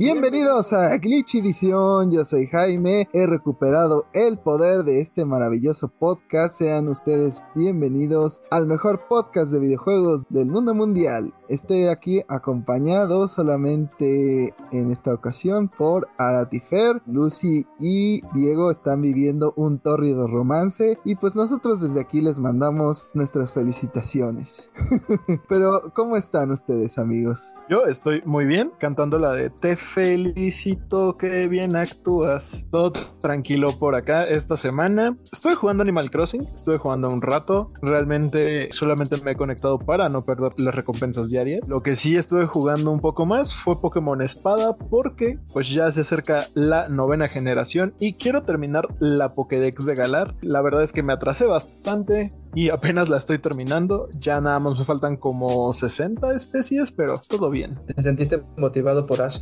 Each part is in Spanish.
Bienvenidos a Glitchy Visión, yo soy Jaime, he recuperado el poder de este maravilloso podcast, sean ustedes bienvenidos al mejor podcast de videojuegos del mundo mundial. Estoy aquí acompañado solamente en esta ocasión por Aratifer, Lucy y Diego están viviendo un tórrido romance y pues nosotros desde aquí les mandamos nuestras felicitaciones. Pero ¿cómo están ustedes amigos? Yo estoy muy bien cantando la de Te felicito, que bien actúas. Todo tranquilo por acá esta semana. Estoy jugando Animal Crossing, estuve jugando un rato. Realmente solamente me he conectado para no perder las recompensas diarias. Lo que sí estuve jugando un poco más fue Pokémon Espada porque pues ya se acerca la novena generación y quiero terminar la Pokédex de Galar. La verdad es que me atrasé bastante y apenas la estoy terminando. Ya nada más me faltan como 60 especies, pero todo bien. ¿Te sentiste motivado por Ash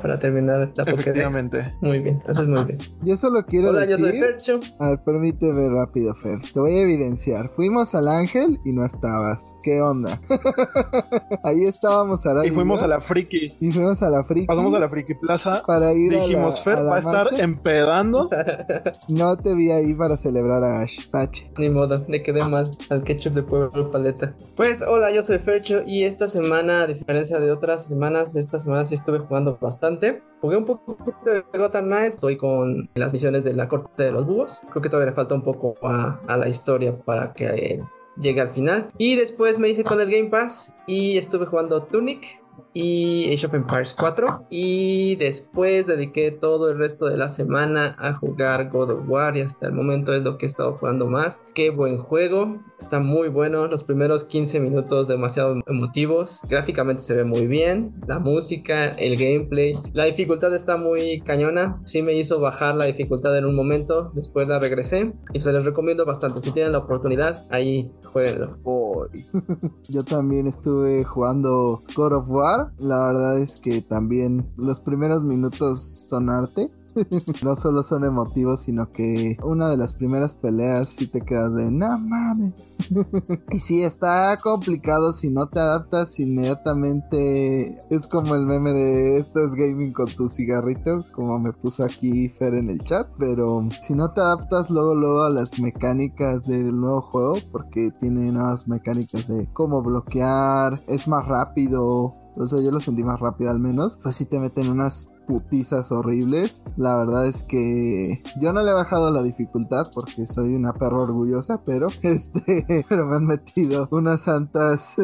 para terminar la Pokédex? Efectivamente. Muy bien, eso es muy bien. Yo solo quiero Hola, decir... yo soy Fercho. A ver, permíteme rápido, Fer. Te voy a evidenciar. Fuimos al Ángel y no estabas. ¿Qué onda? Ahí estábamos a la Y fuimos a la Friki. Y fuimos a la Friki. Pasamos a la Friki Plaza. Para ir a la- Dijimos, a Fer la va a estar marcha". empedando. No te vi ahí para celebrar a Ash. Tache. Ni modo, le quedé mal al ketchup de Pueblo Paleta. Pues hola, yo soy Fercho y esta semana, a diferencia de otras semanas, esta semana sí estuve jugando bastante. Jugué un poco de Gotham Knights, estoy con las misiones de la corte de los búhos. Creo que todavía le falta un poco a, a la historia para que eh, llegue al final. Y después me hice con el Game Pass y estuve jugando Tunic y Age of Empires 4 y después dediqué todo el resto de la semana a jugar God of War y hasta el momento es lo que he estado jugando más. Qué buen juego, está muy bueno, los primeros 15 minutos demasiado emotivos, gráficamente se ve muy bien, la música, el gameplay, la dificultad está muy cañona, sí me hizo bajar la dificultad en un momento, después la regresé y se les recomiendo bastante, si tienen la oportunidad, ahí jueguenlo. Yo también estuve jugando God of War. La verdad es que también los primeros minutos son arte. No solo son emotivos, sino que una de las primeras peleas sí te quedas de no mames. Y sí, está complicado si no te adaptas inmediatamente. Es como el meme de esto es gaming con tu cigarrito, como me puso aquí Fer en el chat. Pero si no te adaptas luego, luego a las mecánicas del nuevo juego, porque tiene nuevas mecánicas de cómo bloquear, es más rápido. O sea, yo lo sentí más rápido al menos. Pues sí te meten unas putizas horribles. La verdad es que yo no le he bajado la dificultad porque soy una perra orgullosa, pero este, pero me han metido unas santas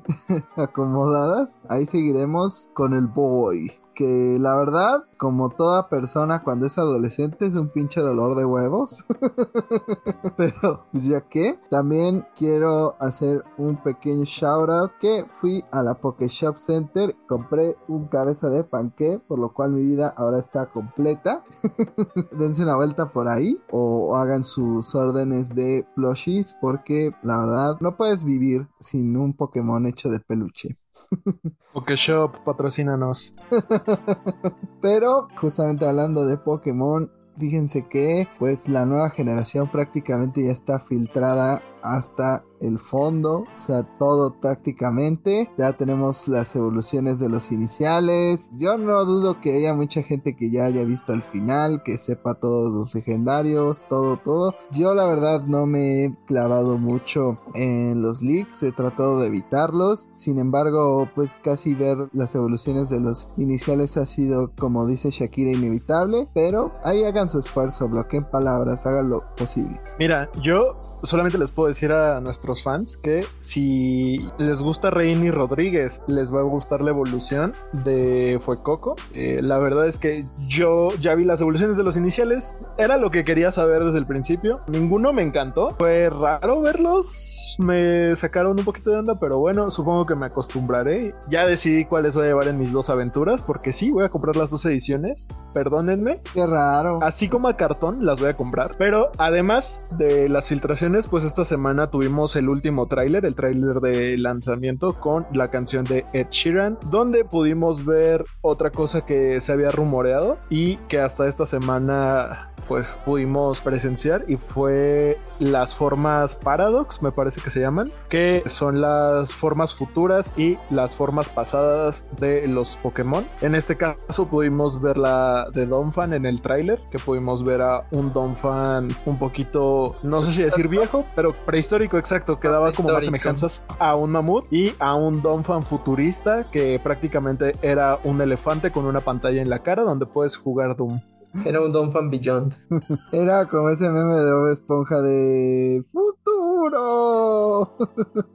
acomodadas. Ahí seguiremos con el boy. Que la verdad, como toda persona cuando es adolescente, es un pinche dolor de huevos. Pero, pues ya que, también quiero hacer un pequeño shout out que fui a la Poké Shop Center, compré un cabeza de panqué, por lo cual mi vida ahora está completa. Dense una vuelta por ahí o hagan sus órdenes de plushies porque la verdad no puedes vivir sin un Pokémon hecho de peluche. Pokeshop, patrocínanos. Pero justamente hablando de Pokémon, fíjense que pues la nueva generación prácticamente ya está filtrada hasta el fondo, o sea, todo prácticamente. Ya tenemos las evoluciones de los iniciales. Yo no dudo que haya mucha gente que ya haya visto el final, que sepa todos los legendarios, todo, todo. Yo la verdad no me he clavado mucho en los leaks, he tratado de evitarlos. Sin embargo, pues casi ver las evoluciones de los iniciales ha sido, como dice Shakira, inevitable. Pero ahí hagan su esfuerzo, bloqueen palabras, hagan lo posible. Mira, yo solamente les puedo decir a nuestros fans que si les gusta Reini Rodríguez, les va a gustar la evolución de Fuecoco. Eh, la verdad es que yo ya vi las evoluciones de los iniciales, era lo que quería saber desde el principio. Ninguno me encantó, fue raro verlos, me sacaron un poquito de onda, pero bueno, supongo que me acostumbraré. Ya decidí cuáles voy a llevar en mis dos aventuras, porque sí, voy a comprar las dos ediciones, perdónenme. Qué raro. Así como a cartón las voy a comprar. Pero además de las filtraciones, pues esta semana tuvimos el último tráiler, el tráiler de lanzamiento con la canción de Ed Sheeran, donde pudimos ver otra cosa que se había rumoreado y que hasta esta semana pues pudimos presenciar y fue las formas Paradox, me parece que se llaman, que son las formas futuras y las formas pasadas de los Pokémon. En este caso pudimos ver la de Donphan en el tráiler, que pudimos ver a un Donphan un poquito, no sé si decir viejo, pero prehistórico exacto, que daba como más semejanzas a un mamut y a un Donphan futurista que prácticamente era un elefante con una pantalla en la cara donde puedes jugar Doom. Era un Don Fan Beyond. Era como ese meme de Bob Esponja de futuro.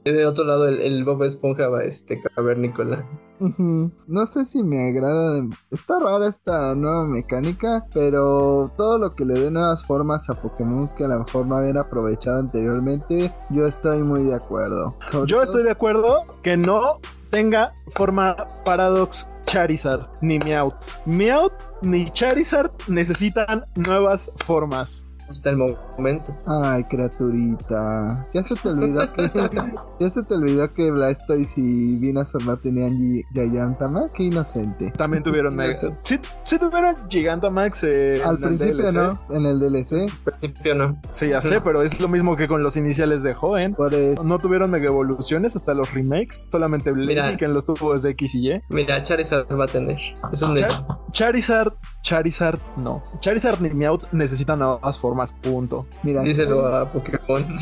Y de otro lado, el, Bob Esponja va este cavernícola. No sé si me agrada. Está rara esta nueva mecánica, pero todo lo que le dé nuevas formas a Pokémon que a lo mejor no habían aprovechado anteriormente, yo estoy muy de acuerdo. yo estoy de acuerdo que no tenga forma Paradox Charizard ni Meowth. Meowth ni Charizard necesitan nuevas formas hasta el momento. Ay, criaturita. Ya se te olvidó que. ya se te olvidó que Blastoise y Venusaur no tenían Gigantamax. Qué inocente. También tuvieron Mega. Sí, sí tuvieron Gigantamax. Eh, Al principio no, en el DLC. Al principio no. Sí, ya sé, pero es lo mismo que con los iniciales de Joven. No tuvieron Mega Evoluciones hasta los remakes. Solamente que en los tuvo desde X y Y. Mira, Charizard va a tener. Es un Charizard, Charizard, no. Charizard ni Meowth necesitan nuevas formas punto. Mira, díselo a Pokémon.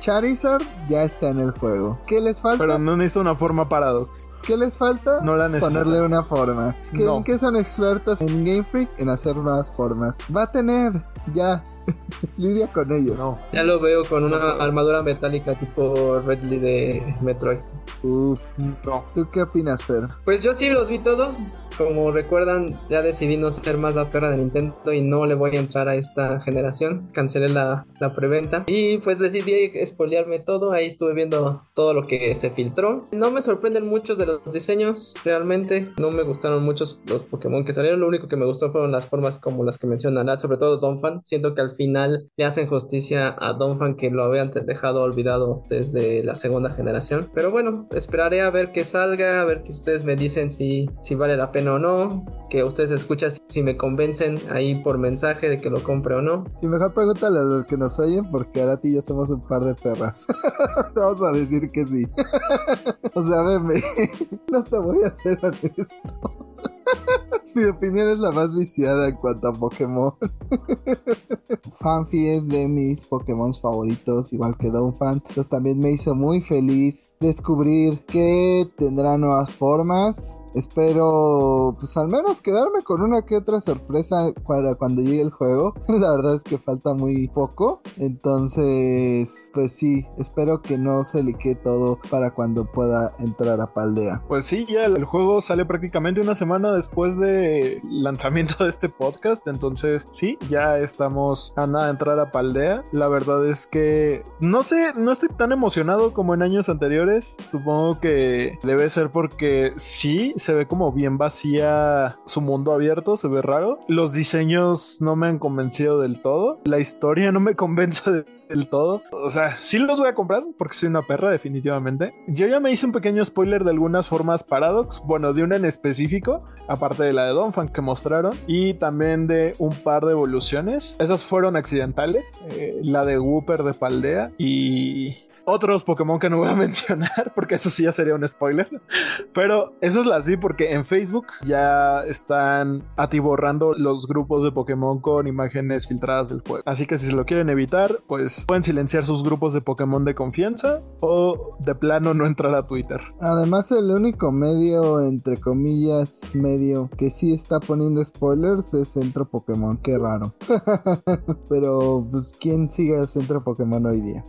Charizard ya está en el juego. ¿Qué les falta? Pero no necesita una forma Paradox. ¿Qué les falta? No la Ponerle una forma. ¿Qué, ¿En qué son expertos en Game Freak? En hacer nuevas formas. Va a tener, ya. Lidia con ello. No. Ya lo veo con una armadura metálica tipo Redley de Metroid. Uf, no. ¿Tú qué opinas, Fer? Pues yo sí los vi todos. Como recuerdan, ya decidí no ser más la perra de Nintendo y no le voy a entrar a esta generación. Cancelé la, la preventa y pues decidí espolearme todo. Ahí estuve viendo todo lo que se filtró. No me sorprenden muchos de los diseños, realmente. No me gustaron muchos los Pokémon que salieron. Lo único que me gustó fueron las formas como las que menciona Nat, sobre todo Donphan. Siento que al final le hacen justicia a Donphan que lo habían dejado olvidado desde la segunda generación. Pero bueno, esperaré a ver que salga, a ver que ustedes me dicen si, si vale la pena o no, que ustedes escuchan si me convencen ahí por mensaje de que lo compre o no. Si mejor pregúntale a los que nos oyen, porque ahora ti y yo somos un par de perras. te vamos a decir que sí. o sea, venme, no te voy a ser honesto. Mi opinión es la más viciada en cuanto a Pokémon. Fanfi es de mis Pokémon favoritos, igual que Donphan. Entonces también me hizo muy feliz descubrir que tendrá nuevas formas. Espero, pues al menos quedarme con una que otra sorpresa para cuando llegue el juego. La verdad es que falta muy poco. Entonces, pues sí, espero que no se lique todo para cuando pueda entrar a Paldea. Pues sí, ya el juego sale prácticamente una semana después de lanzamiento de este podcast. Entonces, sí, ya estamos a nada de entrar a Paldea. La verdad es que no sé, no estoy tan emocionado como en años anteriores. Supongo que debe ser porque sí, se ve como bien vacía su mundo abierto, se ve raro. Los diseños no me han convencido del todo. La historia no me convence de del todo. O sea, sí los voy a comprar porque soy una perra, definitivamente. Yo ya me hice un pequeño spoiler de algunas formas Paradox. Bueno, de una en específico, aparte de la de Donphan que mostraron. Y también de un par de evoluciones. Esas fueron accidentales. Eh, la de Wooper de Paldea y otros Pokémon que no voy a mencionar porque eso sí ya sería un spoiler. Pero esas las vi porque en Facebook ya están atiborrando los grupos de Pokémon con imágenes filtradas del juego. Así que si se lo quieren evitar, pues pueden silenciar sus grupos de Pokémon de confianza o de plano no entrar a Twitter. Además, el único medio, entre comillas, medio que sí está poniendo spoilers es Centro Pokémon. Qué raro. Pero, pues, ¿quién sigue Centro Pokémon hoy día?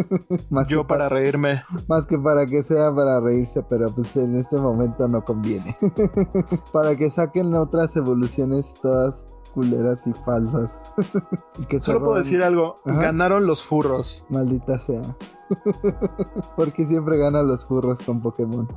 Yo para, reírme. Más que para que sea para reírse, pero pues en este momento no conviene. para que saquen otras evoluciones todas culeras y falsas. que Solo puedo decir algo, ganaron los furros. Maldita sea. Porque siempre ganan los furros con Pokémon.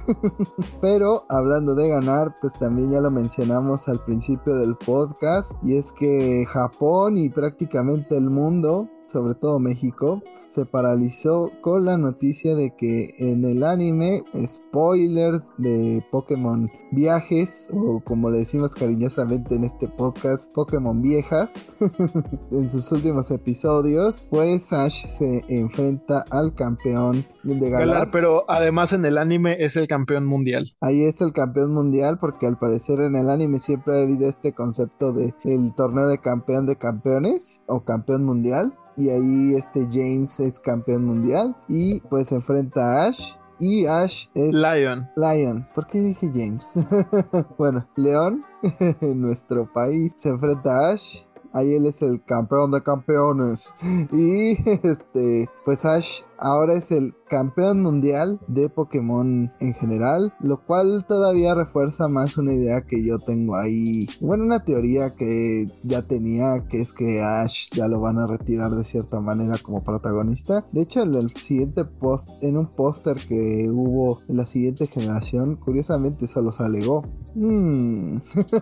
Pero hablando de ganar, pues también ya lo mencionamos al principio del podcast. Y es que Japón y prácticamente el mundo sobre todo México, se paralizó con la noticia de que en el anime spoilers de Pokémon viajes o como le decimos cariñosamente en este podcast Pokémon viejas en sus últimos episodios pues Ash se enfrenta al campeón de Galar, pero además en el anime es el campeón mundial. Ahí es el campeón mundial porque al parecer en el anime siempre ha habido este concepto de el torneo de campeón de campeones o campeón mundial y ahí este James es campeón mundial y pues se enfrenta a Ash y Ash es Lion. Lion. ¿Por qué dije James? bueno, León en nuestro país se enfrenta a Ash. Ahí él es el campeón de campeones. Y este, pues Ash ahora es el campeón mundial de Pokémon en general, lo cual todavía refuerza más una idea que yo tengo ahí, bueno, una teoría que ya tenía, que es que Ash ya lo van a retirar de cierta manera como protagonista. De hecho, en el siguiente post, en un póster que hubo en la siguiente generación, curiosamente solo se alegó. Hmm.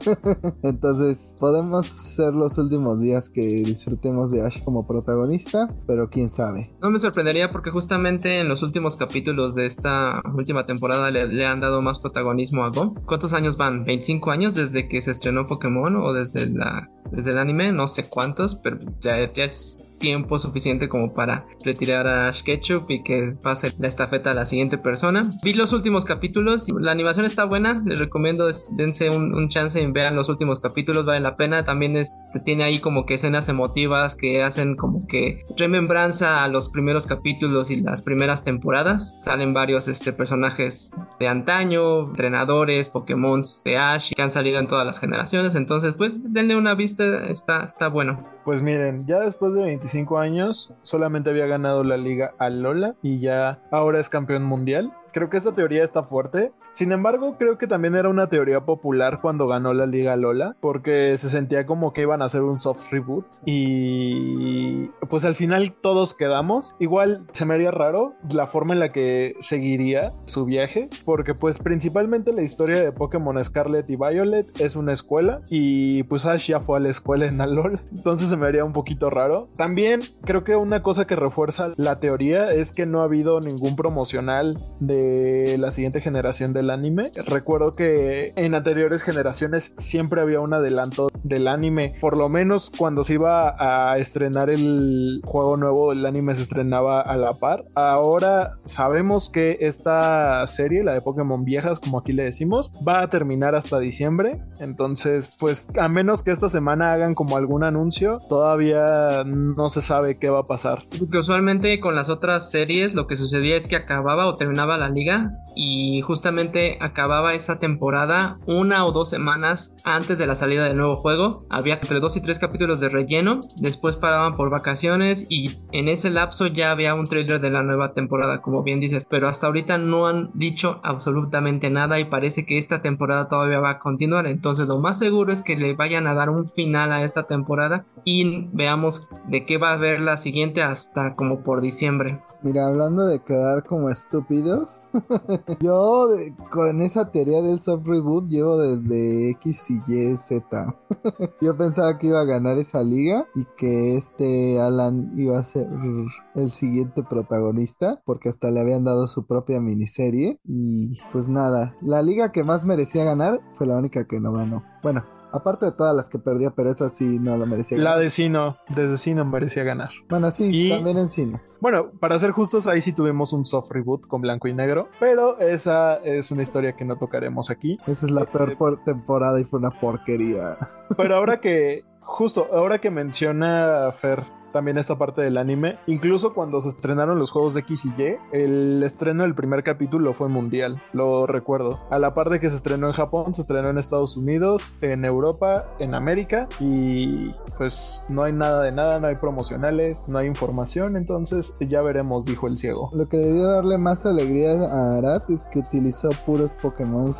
Entonces, podemos ser los últimos días que disfrutemos de Ash como protagonista, pero quién sabe. No me sorprendería porque justamente en los últimos capítulos de esta última temporada le, han dado más protagonismo a Go. ¿Cuántos años van? ¿25 años desde que se estrenó Pokémon o desde, la, desde el anime? No sé cuántos, pero ya, ya es tiempo suficiente como para retirar a Ash Ketchup y que pase la estafeta a la siguiente persona. Vi los últimos capítulos, la animación está buena, les recomiendo dense un, chance y vean los últimos capítulos, vale la pena. También es, tiene ahí como que escenas emotivas que hacen como que remembranza a los primeros capítulos y las primeras temporadas. Salen varios este, personajes de antaño, entrenadores, Pokémon de Ash que han salido en todas las generaciones. Entonces, pues denle una vista, está, está bueno. Pues miren, ya después de 25 años solamente había ganado la liga a Lola y ya ahora es campeón mundial. Creo que esta teoría está fuerte. Sin embargo, creo que también era una teoría popular cuando ganó la Liga Lola, porque se sentía como que iban a hacer un soft reboot y pues al final todos quedamos. Igual se me haría raro la forma en la que seguiría su viaje, porque pues principalmente la historia de Pokémon Scarlet y Violet es una escuela y pues Ash ya fue a la escuela en Alola, entonces se me haría un poquito raro. También creo que una cosa que refuerza la teoría es que no ha habido ningún promocional de la siguiente generación del anime. Recuerdo que en anteriores generaciones siempre había un adelanto del anime, por lo menos cuando se iba a estrenar el juego nuevo, el anime se estrenaba a la par. Ahora sabemos que esta serie, la de Pokémon viejas, como aquí le decimos, va a terminar hasta diciembre. Entonces, pues a menos que esta semana hagan como algún anuncio, todavía no se sabe qué va a pasar. Porque usualmente con las otras series lo que sucedía es que acababa o terminaba la liga y justamente acababa esa temporada una o dos semanas antes de la salida del nuevo juego. Había entre dos y tres capítulos de relleno, después paraban por vacaciones y en ese lapso ya había un trailer de la nueva temporada, como bien dices, pero hasta ahorita no han dicho absolutamente nada y parece que esta temporada todavía va a continuar, entonces lo más seguro es que le vayan a dar un final a esta temporada y veamos de qué va a ver la siguiente hasta como por diciembre. Mira, hablando de quedar como estúpidos, yo con esa teoría del soft reboot llevo desde X y Y Z. yo pensaba que iba a ganar esa liga y que este Alan iba a ser el siguiente protagonista, porque hasta le habían dado su propia miniserie. Y pues nada, la liga que más merecía ganar fue la única que no ganó. Bueno, Aparte de todas las que perdió, pero esa sí no lo merecía ganar. La de Sino, desde Sino merecía ganar. Bueno, sí, también en Sino. Bueno, para ser justos, ahí sí tuvimos un soft reboot con blanco y negro, pero esa es una historia que no tocaremos aquí. Esa es la peor eh, temporada y fue una porquería. Pero ahora que, justo, ahora que menciona Fer también esta parte del anime. Incluso cuando se estrenaron los juegos de X y Y, el estreno del primer capítulo fue mundial, lo recuerdo. A la par de que se estrenó en Japón, se estrenó en Estados Unidos, en Europa, en América y pues no hay nada de nada, no hay promocionales, no hay información, entonces ya veremos, dijo el ciego. Lo que debió darle más alegría a Arat es que utilizó puros Pokémon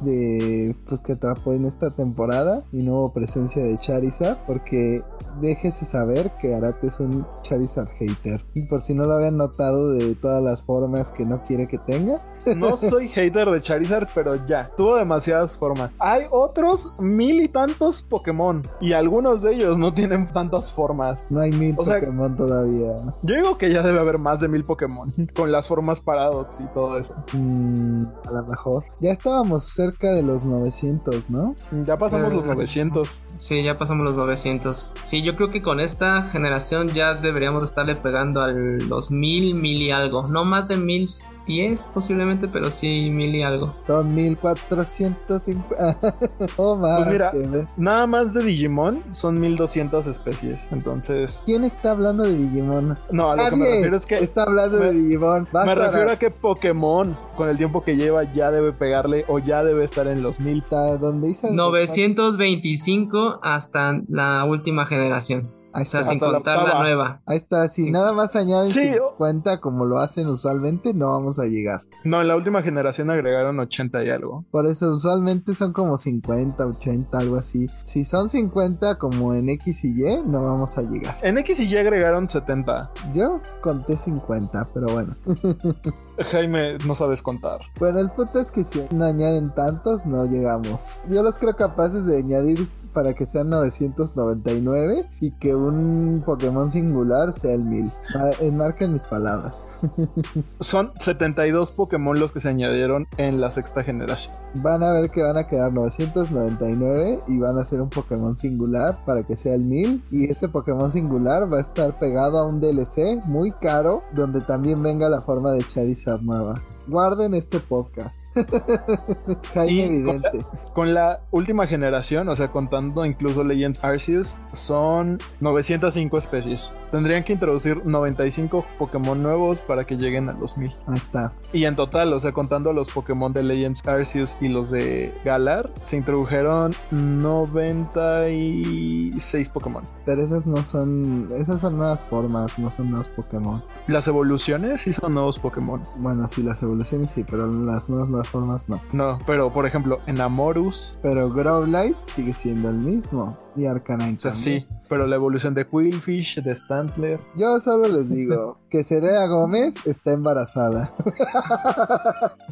de pues que atrapó en esta temporada y no hubo presencia de Charizard porque déjese saber que Arat Art es un Charizard hater. Y por si no lo habían notado de todas las formas que no quiere que tenga. No soy hater de Charizard, pero ya, tuvo demasiadas formas. Hay otros mil y tantos Pokémon y algunos de ellos no tienen tantas formas. No hay mil O sea- Pokémon todavía. Yo digo que ya debe haber más de mil Pokémon con las formas Paradox y todo eso. Mm, a lo mejor. Ya estábamos cerca de los 900, ¿no? Ya pasamos Eh, los 900. Sí, ya pasamos los 900. Sí, yo creo que con esta generación ya deberíamos de estarle pegando a los mil, mil y algo. No más de mil diez posiblemente, pero sí mil y algo. Son 1450. o más. Pues mira, que Nada más de Digimon son 1200 especies. Entonces, ¿Quién está hablando de Digimon? no, a lo que me refiero es que está hablando me- de Digimon. Basta, me refiero a que Pokémon, con el tiempo que lleva, ya debe pegarle o ya debe estar en los 1000. hasta donde dice 925 hasta la última generación. Ahí O sea, está. sin la contar la octava. nueva. Ahí está, si Sí. nada más añaden Sí, o- 50 como lo hacen usualmente, no vamos a llegar. No, en la última generación agregaron 80 y algo. Por eso usualmente son como 50, 80, algo así. Si son 50 como en X y Y, no vamos a llegar. En X y Y agregaron 70. Yo conté 50, pero bueno. Jaime, no sabes contar. Bueno, el punto es que si no añaden tantos, no llegamos. Yo los creo capaces de añadir para que sean 999 y que un Pokémon singular sea el 1000. Ma- Enmarquen mis palabras. Son 72 Pokémon los que se añadieron en la sexta generación. Van a ver que van a quedar 999 y van a ser un Pokémon singular para que sea el 1000. Y ese Pokémon singular va a estar pegado a un DLC muy caro donde también venga la forma de Charizard nueva. Guarden este podcast. Jaime Evidente. Con la última generación, o sea, contando incluso Legends Arceus, son 905 especies. Tendrían que introducir 95 Pokémon nuevos para que lleguen a los 1000. Ahí está. Y en total, o sea, contando los Pokémon de Legends Arceus y los de Galar, se introdujeron 96 Pokémon. Pero esas no son. Esas son nuevas formas, no son nuevos Pokémon. Las evoluciones sí son nuevos Pokémon. Bueno, sí, las evoluciones sí, pero las nuevas, nuevas formas no. No, pero por ejemplo, en Amorus, Pero Growlite sigue siendo el mismo. Y Arcanine o sea, también. sí, pero la evolución de Quillfish, de Stantler. Yo solo les digo que Serena Gómez está embarazada.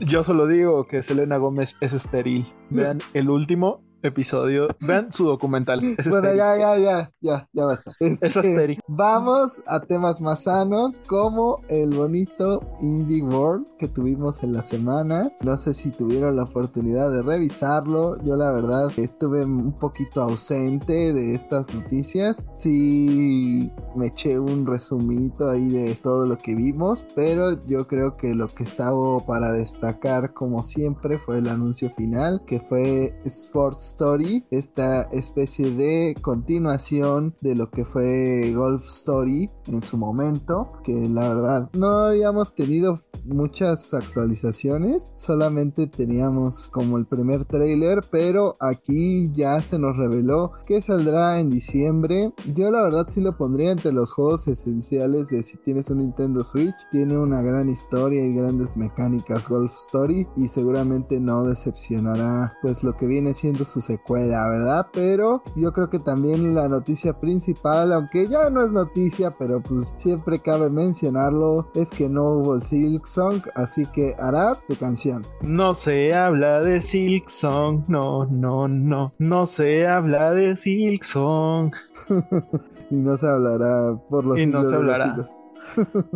Yo solo digo que Selena Gómez es estéril. Vean el último episodio, vean su documental. Es bueno, ya, ya, ya, ya, ya basta. Este, Es astérico. Vamos a temas más sanos como el bonito Indie World que tuvimos en la semana. No sé si tuvieron la oportunidad de revisarlo. Yo la verdad estuve un poquito ausente de estas noticias. Sí me eché un resumito ahí de todo lo que vimos, pero yo creo que lo que estaba para destacar como siempre fue el anuncio final que fue Sports Story, esta especie de continuación de lo que fue Golf Story en su momento, que la verdad no habíamos tenido muchas actualizaciones, solamente teníamos como el primer trailer, pero aquí ya se nos reveló que saldrá en diciembre. Yo la verdad sí lo pondría entre los juegos esenciales de si tienes un Nintendo Switch, tiene una gran historia y grandes mecánicas Golf Story y seguramente no decepcionará pues lo que viene siendo su secuela, ¿verdad? Pero yo creo que también la noticia principal, aunque ya no es noticia, pero pues siempre cabe mencionarlo, es que no hubo Silk Song, así que hará tu canción. No se habla de Silk Song, no, no, no. No se habla de Silk Song. Y no se hablará por los Y no se de los hablará.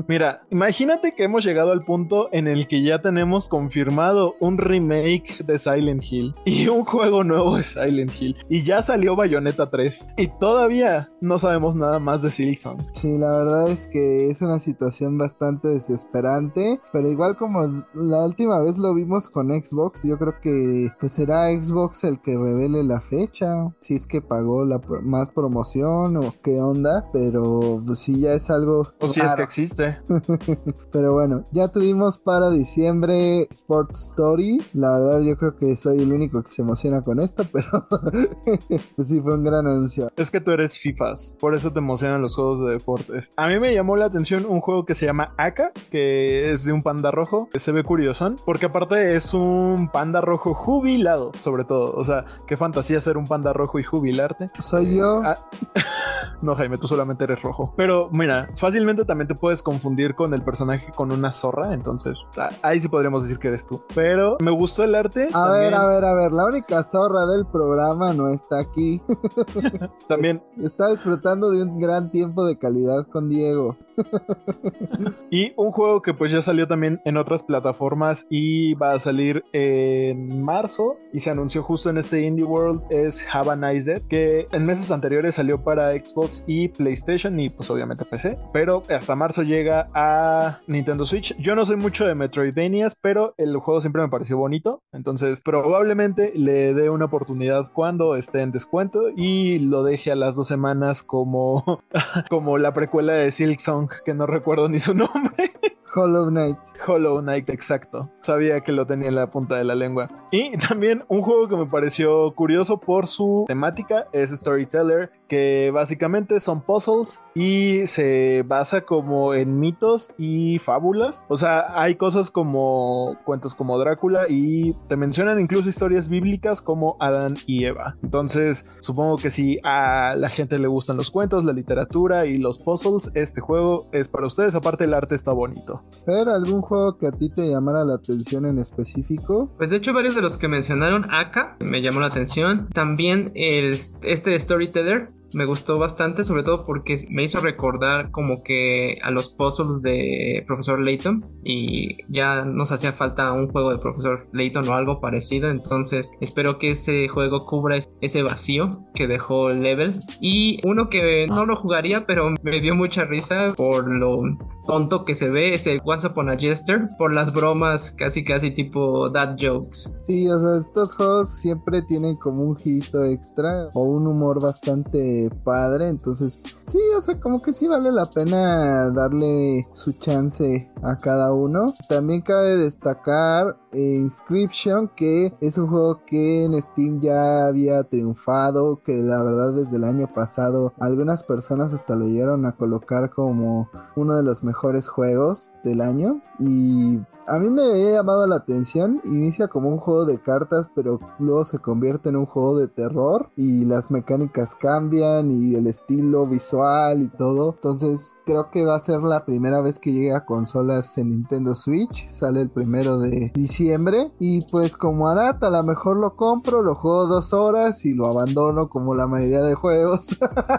Mira, imagínate que hemos llegado al punto en el que ya tenemos confirmado un remake de Silent Hill y un juego nuevo de Silent Hill y ya salió Bayonetta 3 y todavía no sabemos nada más de Silksong. Sí, la verdad es que es una situación bastante desesperante, pero igual como la última vez lo vimos con Xbox, yo creo que pues será Xbox el que revele la fecha, si es que pagó la pro- más promoción o qué onda, pero pues sí ya es algo O si es raro. Que existe. Pero bueno, ya tuvimos para diciembre Sports Story. La verdad yo creo que soy el único que se emociona con esto, pero pues sí fue un gran anuncio. Es que tú eres FIFAs, por eso te emocionan los juegos de deportes. A mí me llamó la atención un juego que se llama Aka, que es de un panda rojo, que se ve curiosón, porque aparte es un panda rojo jubilado, sobre todo. O sea, qué fantasía ser un panda rojo y jubilarte. Soy yo. Ah. No, Jaime, tú solamente eres rojo. Pero mira, fácilmente también te puedes confundir con el personaje con una zorra. Entonces, ahí sí podríamos decir que eres tú. Pero me gustó el arte. A ver, a ver, a ver. La única zorra del programa no está aquí. también. Está disfrutando de un gran tiempo de calidad con Diego. y un juego que pues ya salió también en otras plataformas y va a salir en marzo y se anunció justo en este Indie World es Have a Nice Dead que en meses anteriores salió para Xbox y PlayStation y pues obviamente PC pero hasta marzo llega a Nintendo Switch. Yo no soy mucho de Metroidvanias pero el juego siempre me pareció bonito entonces probablemente le dé una oportunidad cuando esté en descuento y lo deje a las dos semanas como como la precuela de Silk Song que no recuerdo ni su nombre Hollow Knight. Hollow Knight, exacto. Sabía que lo tenía en la punta de la lengua. Y también un juego que me pareció curioso por su temática es Storyteller, que básicamente son puzzles y se basa como en mitos y fábulas. O sea, hay cosas como cuentos como Drácula y te mencionan incluso historias bíblicas como Adán y Eva. Entonces, supongo que si a la gente le gustan los cuentos, la literatura y los puzzles, este juego es para ustedes. Aparte, el arte está bonito. Fer, ¿algún juego que a ti te llamara la atención en específico? Pues de hecho varios de los que mencionaron acá me llamó la atención. También el, este Storyteller me gustó bastante, sobre todo porque me hizo recordar como que a los puzzles de Profesor Layton y ya nos hacía falta un juego de Profesor Layton o algo parecido, entonces espero que ese juego cubra ese vacío que dejó Level y uno que no lo jugaría pero me dio mucha risa por lo tonto que se ve es el Once Upon a Jester por las bromas casi casi tipo dad jokes. Sí, o sea, estos juegos siempre tienen como un giro extra o un humor bastante padre. Entonces, sí, o sea, como que sí vale la pena darle su chance a cada uno. También cabe destacar eh, Inscription, que es un juego que en Steam ya había triunfado, que la verdad desde el año pasado algunas personas hasta lo llegaron a colocar como uno de los mejores juegos del año. Y a mí me ha llamado la atención. Inicia como un juego de cartas, pero luego se convierte en un juego de terror. Y las mecánicas cambian y el estilo visual y todo. Entonces creo que va a ser la primera vez que llegue a consolas en Nintendo Switch. Sale el primero de diciembre. Y pues como Arat, a lo mejor lo compro, lo juego dos horas y lo abandono como la mayoría de juegos.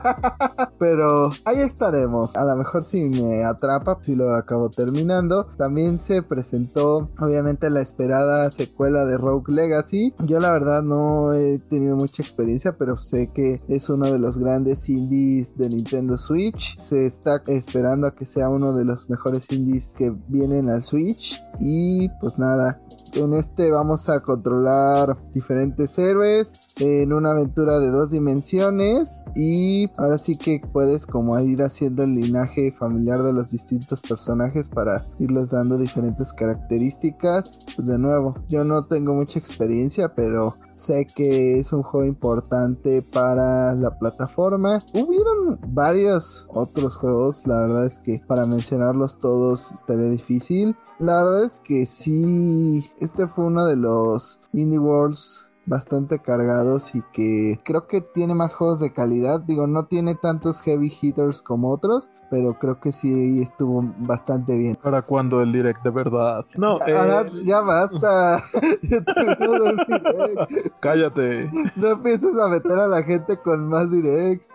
pero ahí estaremos. A lo mejor si me atrapa, si lo acabo terminando. También se presenta obviamente la esperada secuela de Rogue Legacy. Yo la verdad no he tenido mucha experiencia, pero sé que es uno de los grandes indies de Nintendo Switch. Se está esperando a que sea uno de los mejores indies que vienen al Switch. Y pues nada, en este vamos a controlar diferentes héroes en una aventura de dos dimensiones y ahora sí que puedes como ir haciendo el linaje familiar de los distintos personajes para irles dando diferentes características. Pues de nuevo, yo no tengo mucha experiencia, pero sé que es un juego importante para la plataforma. Hubieron varios otros juegos, la verdad es que para mencionarlos todos estaría difícil. La verdad es que sí, este fue uno de los Indie Worlds bastante cargados y que creo que tiene más juegos de calidad. Digo, no tiene tantos heavy hitters como otros, pero creo que sí estuvo bastante bien. ¿Para cuando el direct de verdad? No, Ahora eh, ya basta. Cállate. No empieces a meter a la gente con más directs.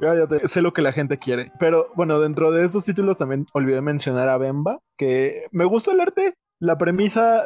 Cállate. Sé lo que la gente quiere. Pero bueno, dentro de estos títulos también olvidé mencionar a Bemba, que me gustó el arte, la premisa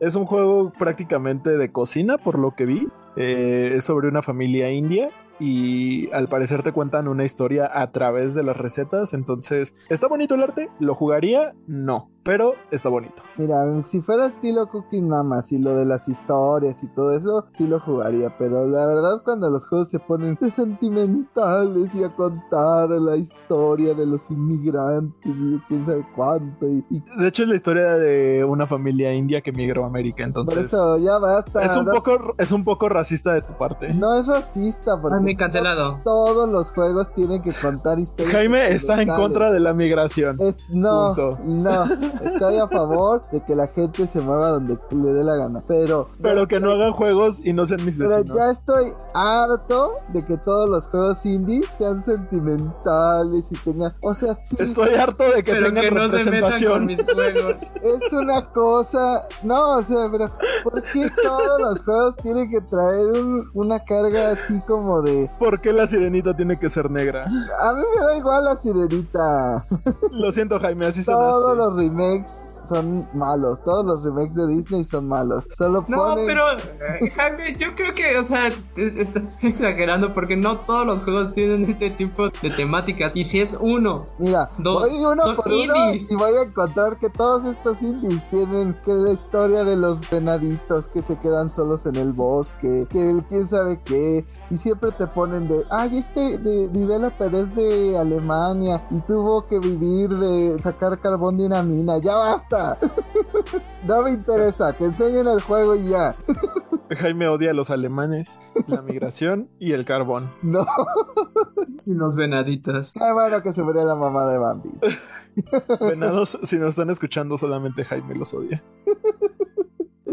es un juego prácticamente de cocina, por lo que vi. Eh, es sobre una familia india y al parecer te cuentan una historia a través de las recetas. Entonces, ¿está bonito el arte? ¿Lo jugaría? No, pero está bonito. Mira, si fuera estilo Cooking Mama, si lo de las historias y todo eso, sí lo jugaría. Pero la verdad, cuando los juegos se ponen de sentimentales y a contar la historia de los inmigrantes y de quién sabe cuánto. Y, De hecho, es la historia de una familia india que migró a América. Entonces, por eso ya basta. Es un, poco, es un poco racista de tu parte. No es racista, porque Jaime, cancelado. Todos los juegos tienen que contar historias. Jaime está en contra de la migración. no, no. Estoy a favor de que la gente se mueva donde le dé la gana. Pero. Pero que no hagan juegos y no sean mis vecinos. Pero ya estoy harto de que todos los juegos indie sean sentimentales y tengan. O sea, sí. Estoy harto de que pero tengan que no se metan con mis juegos. Es una cosa. No, o sea, pero ¿por qué todos los juegos tienen que traer una carga así como de. ¿Por qué la sirenita tiene que ser negra? A mí me da igual la sirenita. Lo siento, Jaime, así Todos los remakes son malos. Todos los remakes de Disney son malos. Solo No, pero eh, Jaime, yo creo que, o sea, estás exagerando porque no todos los juegos tienen este tipo de temáticas. Y si es uno, mira, dos, voy uno por indies. y voy a encontrar que todos estos indies tienen que la historia de los venaditos que se quedan solos en el bosque, que el quién sabe qué, y siempre te ponen de, ay, este de developer es de Alemania y tuvo que vivir de sacar carbón de una mina. Ya basta no me interesa, que enseñen el juego y ya. Jaime odia a los alemanes, la migración y el carbón. No. y los venaditos. Qué bueno que se muere la mamá de Bambi. Venados, si nos están escuchando, solamente Jaime los odia.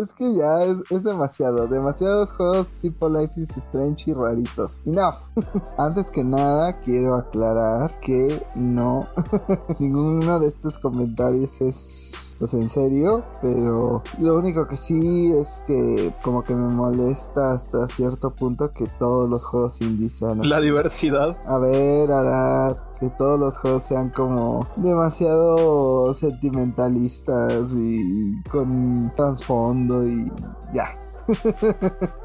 Es que ya es, demasiado. Demasiados juegos tipo Life is Strange y raritos. Enough. Antes que nada, quiero aclarar que no. ninguno de estos comentarios es pues en serio. Pero lo único que sí es que como que me molesta hasta cierto punto que todos los juegos indie sean. La diversidad. A ver, Arad que todos los juegos sean como demasiado sentimentalistas y con trasfondo y ya.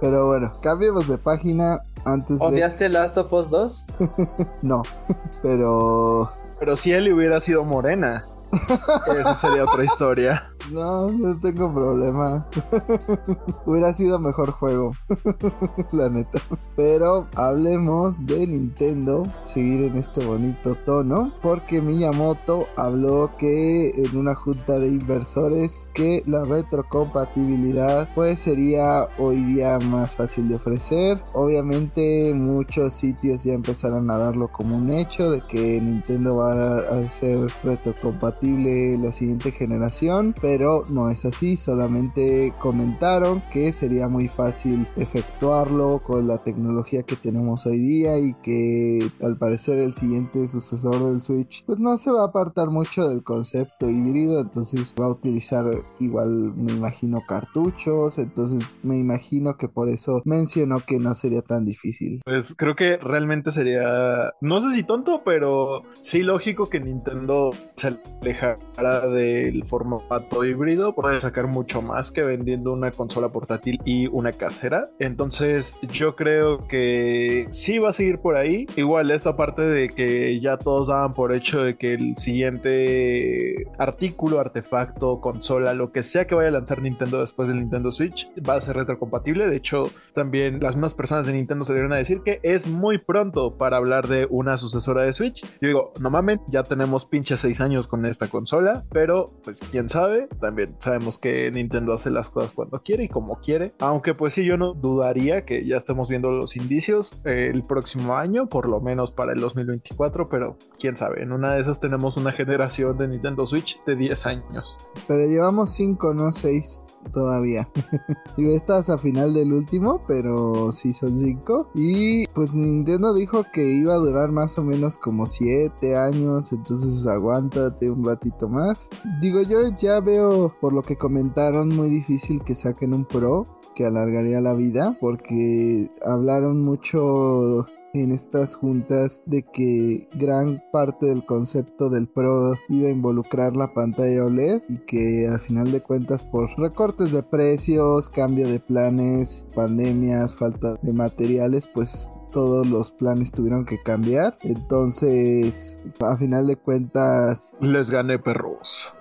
Pero bueno, cambiemos de página antes ¿Odiaste Last of Us 2? no, pero... Pero si él hubiera sido morena. Esa sería otra historia. No, no tengo problema. Hubiera sido mejor juego. La neta. Pero hablemos de Nintendo. Seguir en este bonito tono. Porque Miyamoto habló que en una junta de inversores que la retrocompatibilidad pues sería hoy día más fácil de ofrecer. Obviamente muchos sitios ya empezaron a darlo como un hecho de que Nintendo va a ser retrocompatible la siguiente generación. Pero no es así, solamente comentaron que sería muy fácil efectuarlo con la tecnología que tenemos hoy día y que al parecer el siguiente sucesor del Switch pues no se va a apartar mucho del concepto híbrido, entonces va a utilizar igual me imagino cartuchos, entonces me imagino que por eso mencionó que no sería tan difícil. Pues creo que realmente sería, no sé si tonto, pero sí lógico que Nintendo se alejara del formato híbrido puede sacar mucho más que vendiendo una consola portátil y una casera. Entonces yo creo que sí va a seguir por ahí. Igual esta parte de que ya todos daban por hecho de que el siguiente artículo, artefacto, consola, lo que sea que vaya a lanzar Nintendo después del Nintendo Switch va a ser retrocompatible. De hecho, también las mismas personas de Nintendo salieron a decir que es muy pronto para hablar de una sucesora de Switch. Yo digo, no mames, ya tenemos pinche seis años con esta consola, pero pues quién sabe, también sabemos que Nintendo hace las cosas cuando quiere y como quiere. Aunque pues sí, yo no dudaría que ya estemos viendo los indicios eh, el próximo año, por lo menos para el 2024, pero quién sabe, en una de esas tenemos una generación de Nintendo Switch de 10 años. Pero llevamos 5, no 6 todavía. Digo, estás a final del último, pero sí son 5. Y pues Nintendo dijo que iba a durar más o menos como 7 años, entonces aguántate un ratito más. Digo, yo ya veo, por lo que comentaron, muy difícil que saquen un Pro que alargaría la vida porque hablaron mucho en estas juntas de que gran parte del concepto del Pro iba a involucrar la pantalla OLED y que al final de cuentas por recortes de precios, cambio de planes, pandemias, falta de materiales, pues todos los planes tuvieron que cambiar. Entonces, a final de cuentas... Les gané perros.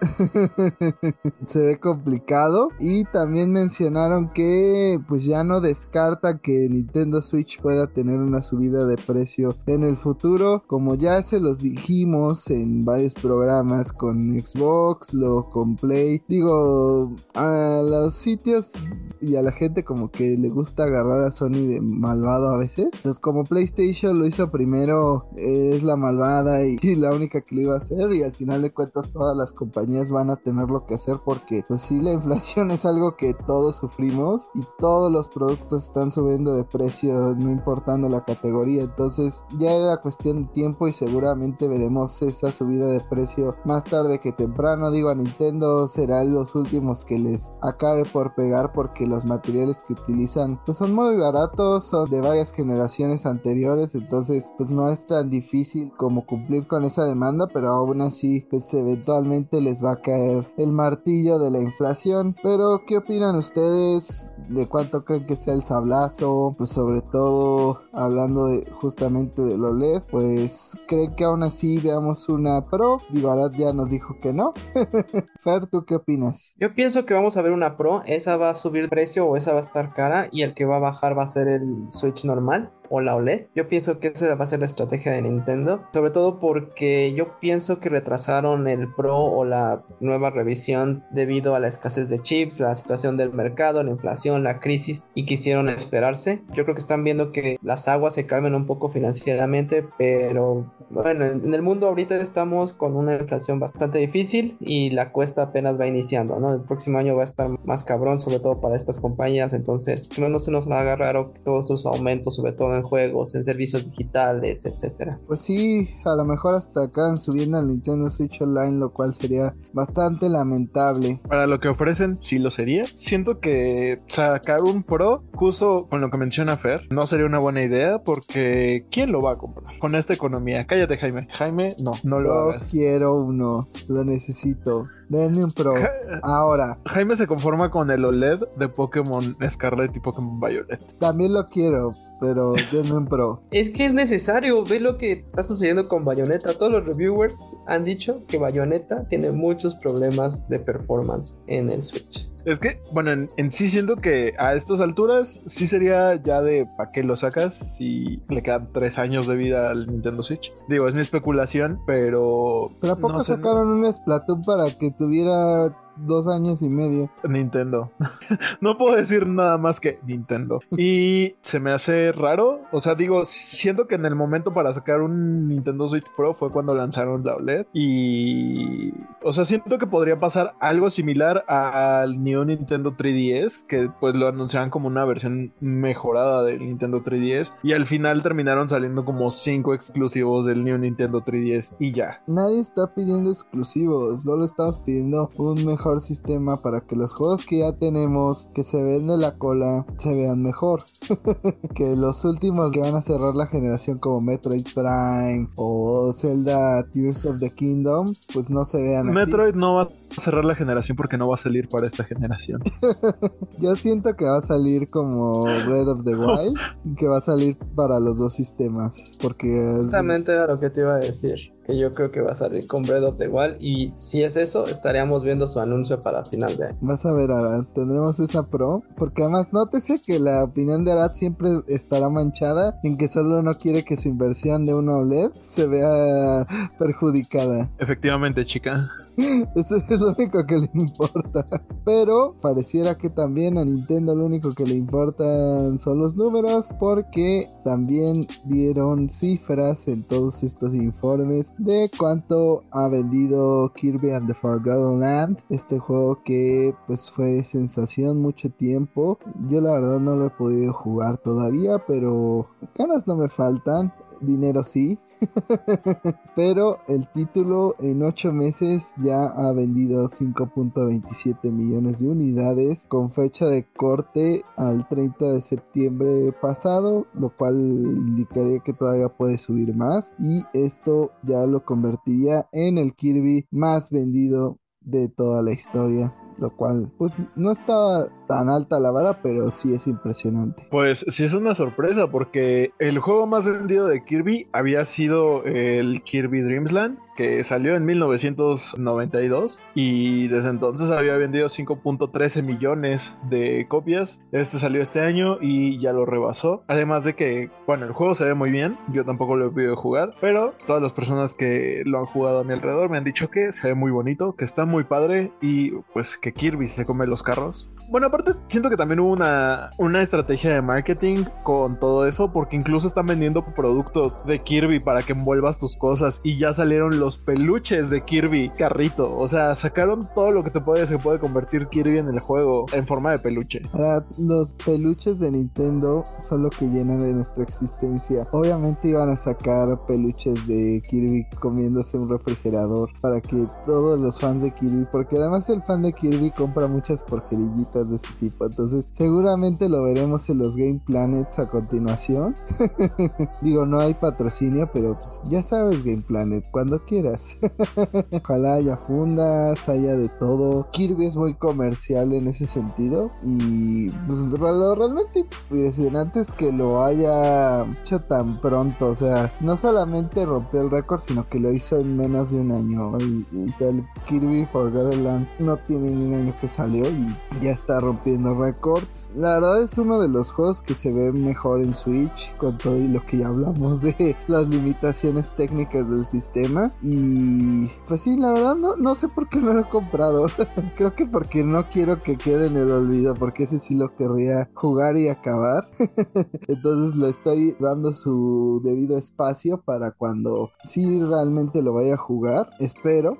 se ve complicado. Y también mencionaron que pues ya no descarta que Nintendo Switch pueda tener una subida de precio en el futuro. Como ya se los dijimos en varios programas con Xbox, lo con Play. Digo, a los sitios y a la gente como que le gusta agarrar a Sony de malvado a veces. pues como PlayStation lo hizo primero, es la malvada y, la única que lo iba a hacer y al final de cuentas todas las compañías van a tener lo que hacer porque pues sí la inflación es algo que todos sufrimos y todos los productos están subiendo de precio no importando la categoría, entonces ya era cuestión de tiempo y seguramente veremos esa subida de precio más tarde que temprano, digo a Nintendo serán los últimos que les acabe por pegar porque los materiales que utilizan pues son muy baratos, son de varias generaciones anteriores, entonces pues no es tan difícil como cumplir con esa demanda, pero aún así pues eventualmente les va a caer el martillo de la inflación. Pero ¿qué opinan ustedes? ¿De cuánto creen que sea el sablazo? Pues sobre todo hablando de justamente del OLED, pues creen que aún así veamos una Pro. Digo, Arad ya nos dijo que no. Fer, ¿tú qué opinas? Yo pienso que vamos a ver una Pro, esa va a subir precio o esa va a estar cara y el que va a bajar va a ser el Switch normal o la OLED. Yo pienso que esa va a ser la estrategia de Nintendo, sobre todo porque yo pienso que retrasaron el Pro o la nueva revisión debido a la escasez de chips, la situación del mercado, la inflación, la crisis y quisieron esperarse. Yo creo que están viendo que las aguas se calmen un poco financieramente, pero bueno, en el mundo ahorita estamos con una inflación bastante difícil y la cuesta apenas va iniciando, ¿no? El próximo año va a estar más cabrón, sobre todo para estas compañías, entonces no, no se nos haga raro todos estos aumentos, sobre todo en juegos, en servicios digitales, etcétera. Pues sí, a lo mejor hasta acaban subiendo al Nintendo Switch Online, lo cual sería bastante lamentable. Para lo que ofrecen, sí lo sería. Siento que sacar un Pro, justo con lo que menciona Fer, no sería una buena idea porque ¿quién lo va a comprar? Con esta economía. Cállate, Jaime. Jaime, no, no lo Yo quiero uno, lo necesito. Denme un Pro. Ahora. Jaime se conforma con el OLED de Pokémon Scarlet y Pokémon Violet. También lo quiero, pero denme un Pro. Es que es necesario. Ve lo que está sucediendo con Bayonetta. Todos los reviewers han dicho que Bayonetta tiene muchos problemas de performance en el Switch. Es que, bueno, en, sí siento que a estas alturas sí sería ya de ¿para qué lo sacas? Si le quedan tres años de vida al Nintendo Switch. Digo, es mi especulación, pero... ¿Pero a poco no sé, sacaron un Splatoon para que tuviera dos años y medio. Nintendo. no puedo decir nada más que Nintendo. Y se me hace raro. O sea, digo, siento que en el momento para sacar un Nintendo Switch Pro fue cuando lanzaron la OLED. Y. O sea, siento que podría pasar algo similar al New Nintendo 3DS. Que pues lo anunciaban como una versión mejorada del Nintendo 3DS. Y al final terminaron saliendo como cinco exclusivos del New Nintendo 3DS. Y ya. Nadie está pidiendo exclusivos. Solo estamos pidiendo un mejor sistema para que los juegos que ya tenemos, que se ven de la cola, se vean mejor. que los últimos que van a cerrar la generación como Metroid Prime o Zelda Tears of the Kingdom, pues no se vean Metroid no va a cerrar la generación porque no va a salir para esta generación. Yo siento que va a salir como Red of the Wild, que va a salir para los dos sistemas, porque... Exactamente era lo que te iba a decir que yo creo que va a salir con Breath of the Wild y si es eso estaríamos viendo su anuncio para final de año. Vas a ver Arad, tendremos esa pro, porque además nótese que la opinión de Arad siempre estará manchada en que solo no quiere que su inversión de un OLED se vea perjudicada. Efectivamente, chica. Eso es lo único que le importa. Pero pareciera que también a Nintendo lo único que le importan son los números porque también dieron cifras en todos estos informes de cuánto ha vendido Kirby and the Forgotten Land, este juego que pues fue sensación mucho tiempo. Yo la verdad no lo he podido jugar todavía, pero ganas no me faltan dinero sí. Pero el título en 8 meses ya ha vendido 5.27 millones de unidades con fecha de corte al 30 de septiembre pasado, lo cual indicaría que todavía puede subir más y esto ya lo convertiría en el Kirby más vendido de toda la historia lo cual pues no estaba tan alta la vara, pero sí es impresionante. Pues sí es una sorpresa porque el juego más vendido de Kirby había sido el Kirby Dreamsland que salió en 1992 y desde entonces había vendido 5.13 millones de copias. Este salió este año y ya lo rebasó. Además de que, bueno, el juego se ve muy bien, yo tampoco lo he podido jugar, pero todas las personas que lo han jugado a mi alrededor me han dicho que se ve muy bonito, que está muy padre y pues que Kirby se come los carros. Bueno, aparte siento que también hubo una, una estrategia de marketing con todo eso, porque incluso están vendiendo productos de Kirby para que envuelvas tus cosas y ya salieron los peluches de Kirby carrito. O sea, sacaron todo lo que te puede, se puede convertir Kirby en el juego en forma de peluche. Ahora, los peluches de Nintendo son lo que llenan de nuestra existencia. Obviamente iban a sacar peluches de Kirby comiéndose un refrigerador para que todos los fans de Kirby, porque además el fan de Kirby compra muchas porquerillitas de ese tipo. Entonces, seguramente lo veremos en los Game Planets a continuación. Digo, no hay patrocinio, pero pues, ya sabes, Game Planet, cuando quieras. Ojalá haya fundas, haya de todo. Kirby es muy comercial en ese sentido. Y pues lo realmente impresionante es que lo haya hecho tan pronto. O sea, no solamente rompió el récord, sino que lo hizo en menos de un año. El Kirby Forgotten Land no tiene ni año que salió y ya está rompiendo récords. La verdad es uno de los juegos que se ve mejor en Switch con todo y lo que ya hablamos de las limitaciones técnicas del sistema. Y pues sí, la verdad no, no sé por qué no lo he comprado. Creo que porque no quiero que quede en el olvido, porque ese sí lo querría jugar y acabar. Entonces le estoy dando su debido espacio para cuando sí realmente lo vaya a jugar. Espero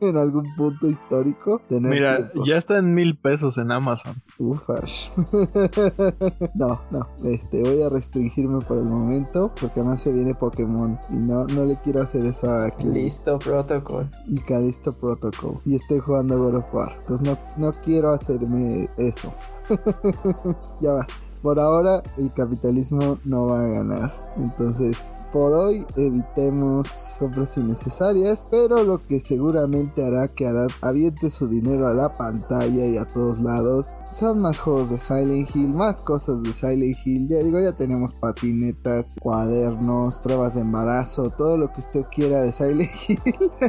en algún punto histórico tener. Mira, ya está en mil pesos en Amazon. Ufash. no, no. Este, voy a restringirme por el momento porque además se viene Pokémon y no, no le quiero hacer eso a Listo Protocol. Y Calisto Protocol. Y estoy jugando God of War. Entonces no, no quiero hacerme eso. ya basta. Por ahora el capitalismo no va a ganar. Entonces por hoy evitemos compras innecesarias, pero lo que seguramente hará que Arad aviente su dinero a la pantalla y a todos lados son más juegos de Silent Hill, más cosas de Silent Hill. Ya digo, ya tenemos patinetas, cuadernos, pruebas de embarazo, todo lo que usted quiera de Silent Hill.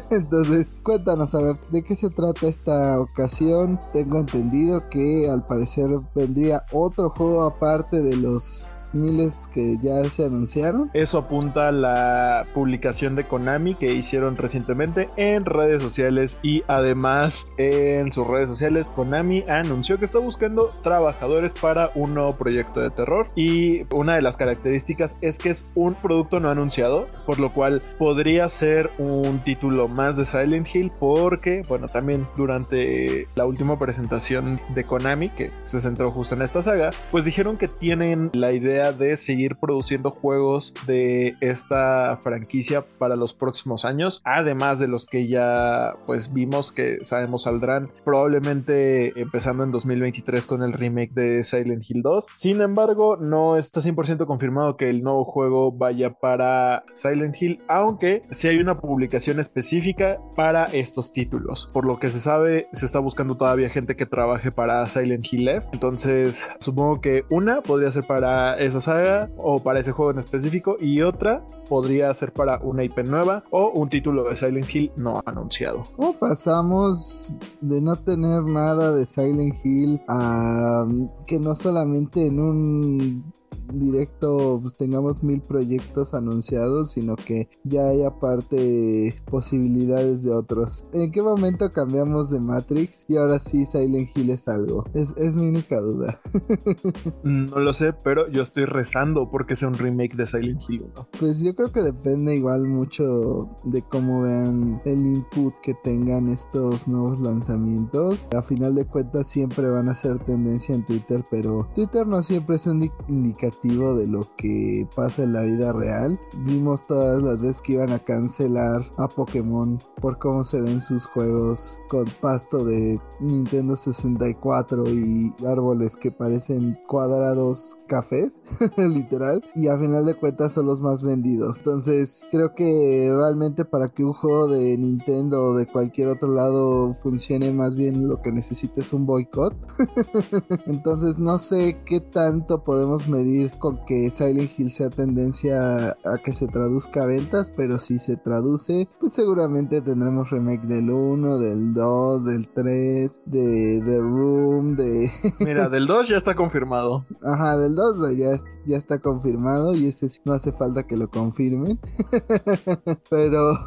Entonces, cuéntanos, Arad, ¿de qué se trata esta ocasión? Tengo entendido que al parecer vendría otro juego aparte de los miles que ya se anunciaron. Eso apunta a la publicación de Konami que hicieron recientemente en redes sociales y además en sus redes sociales Konami anunció que está buscando trabajadores para un nuevo proyecto de terror y una de las características es que es un producto no anunciado, por lo cual podría ser un título más de Silent Hill porque, bueno, también durante la última presentación de Konami que se centró justo en esta saga, pues dijeron que tienen la idea de seguir produciendo juegos de esta franquicia para los próximos años, además de los que ya pues vimos que sabemos saldrán probablemente empezando en 2023 con el remake de Silent Hill 2. Sin embargo, no está 100% confirmado que el nuevo juego vaya para Silent Hill, aunque sí hay una publicación específica para estos títulos. Por lo que se sabe, se está buscando todavía gente que trabaje para Silent Hill F. Entonces, supongo que una podría ser para esa saga o para ese juego en específico y otra podría ser para una IP nueva o un título de Silent Hill no anunciado. ¿Cómo pasamos de no tener nada de Silent Hill a que no solamente en un directo pues tengamos mil proyectos anunciados, sino que ya hay aparte posibilidades de otros. ¿En qué momento cambiamos de Matrix y ahora sí Silent Hill es algo? Es, es mi única duda. no lo sé, pero yo estoy rezando porque sea un remake de Silent Hill 1. Pues yo creo que depende igual mucho de cómo vean el input que tengan estos nuevos lanzamientos. A final de cuentas siempre van a ser tendencia en Twitter, pero Twitter no siempre es un indicativo de lo que pasa en la vida real. Vimos todas las veces que iban a cancelar a Pokémon por cómo se ven sus juegos con pasto de Nintendo 64 y árboles que parecen cuadrados cafés, literal. Y a final de cuentas son los más vendidos. Entonces creo que realmente para que un juego de Nintendo o de cualquier otro lado funcione más bien lo que necesita es un boicot. Entonces no sé qué tanto podemos medir con que Silent Hill sea tendencia a que se traduzca a ventas, pero si se traduce, pues seguramente tendremos remake del 1, del 2, del 3, de The Room, de... Mira, del 2 ya está confirmado. Ajá, del 2 ya, ya está confirmado y ese no hace falta que lo confirmen. pero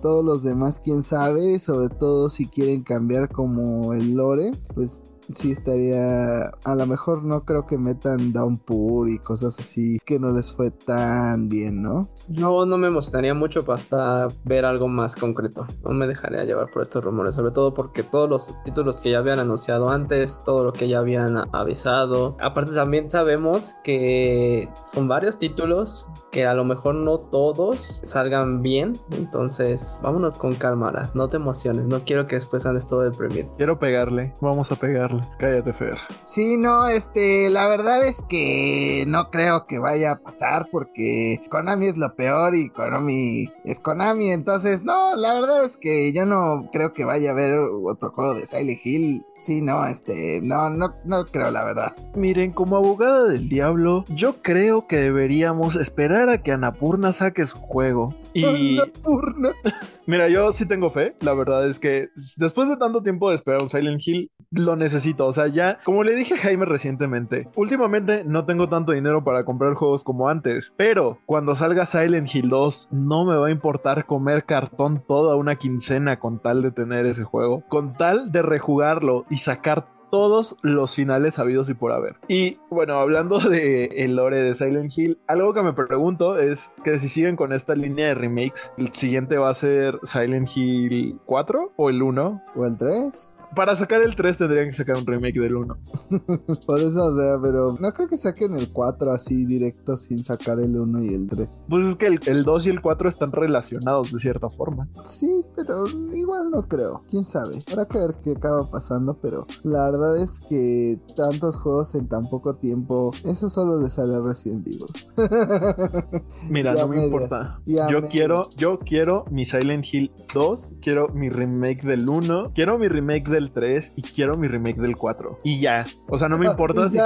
todos los demás, quién sabe, sobre todo si quieren cambiar como el lore, pues sí estaría, a lo mejor no creo que metan Downpour y cosas así que no les fue tan bien, ¿no? Yo no me emocionaría mucho hasta ver algo más concreto. No me dejaría llevar por estos rumores, sobre todo porque todos los títulos que ya habían anunciado antes, todo lo que ya habían avisado. Aparte también sabemos que son varios títulos que a lo mejor no todos salgan bien. Entonces, vámonos con calma, no te emociones. No quiero que después andes todo deprimido. Quiero pegarle, vamos a pegarle. Cállate, Fer. Sí, no, este, la verdad es que no creo que vaya a pasar porque Konami es lo peor y Konami es Konami. Entonces, no, la verdad es que yo no creo que vaya a haber otro juego de Silent Hill Sí, no, este, no, no, no creo la verdad. Miren, como abogada del diablo, yo creo que deberíamos esperar a que Anapurna saque su juego. Y. Anapurna. Mira, yo sí tengo fe. La verdad es que después de tanto tiempo de esperar un Silent Hill, lo necesito. O sea, ya, como le dije a Jaime recientemente, últimamente no tengo tanto dinero para comprar juegos como antes. Pero cuando salga Silent Hill 2, no me va a importar comer cartón toda una quincena con tal de tener ese juego. Con tal de rejugarlo y sacar todos los finales habidos y por haber. Y bueno, hablando de el lore de Silent Hill, algo que me pregunto es que si siguen con esta línea de remakes, el siguiente va a ser Silent Hill 4 o el 1 o el 3 para sacar el 3 tendrían que sacar un remake del 1. Por eso, o sea, pero no creo que saquen el 4 así directo sin sacar el 1 y el 3. Pues es que el, 2 y el 4 están relacionados de cierta forma. Sí, pero igual no creo. Quién sabe. Habrá que ver qué acaba pasando, pero la verdad es que tantos juegos en tan poco tiempo, eso solo le sale a Resident Evil. Mira, no me importa. Yo quiero, yo quiero mi Silent Hill 2, quiero mi remake del 1, quiero mi remake del 3 y quiero mi remake del 4. Y ya. O sea, no me importa si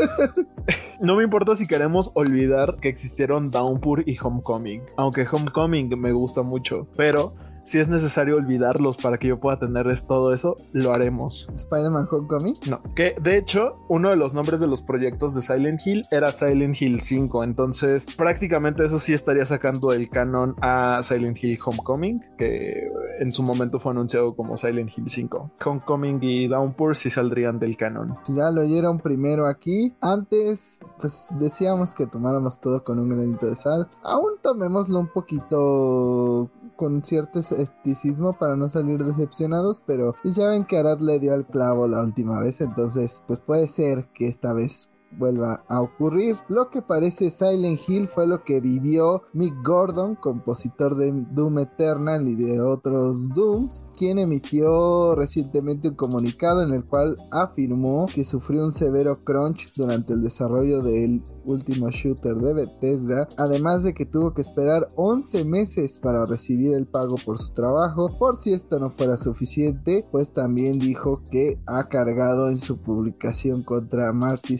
no me importa si queremos olvidar que existieron Downpour y Homecoming. Aunque Homecoming me gusta mucho. Pero si es necesario olvidarlos para que yo pueda tener todo eso, lo haremos. ¿Spider-Man Homecoming? No, que de hecho, uno de los nombres de los proyectos de Silent Hill era Silent Hill 5. Entonces, prácticamente eso sí estaría sacando el canon a Silent Hill Homecoming, que en su momento fue anunciado como Silent Hill 5. Homecoming y Downpour sí saldrían del canon. Ya lo oyeron primero aquí. Antes, pues decíamos que tomáramos todo con un granito de sal. Aún tomémoslo un poquito con cierto escepticismo para no salir decepcionados, pero pues ya ven que Arad le dio al clavo la última vez, entonces pues puede ser que esta vez vuelva a ocurrir. Lo que parece Silent Hill fue lo que vivió Mick Gordon, compositor de Doom Eternal y de otros Dooms, quien emitió recientemente un comunicado en el cual afirmó que sufrió un severo crunch durante el desarrollo del último shooter de Bethesda, además de que tuvo que esperar 11 meses para recibir el pago por su trabajo. Por si esto no fuera suficiente, pues también dijo que ha cargado en su publicación contra Marty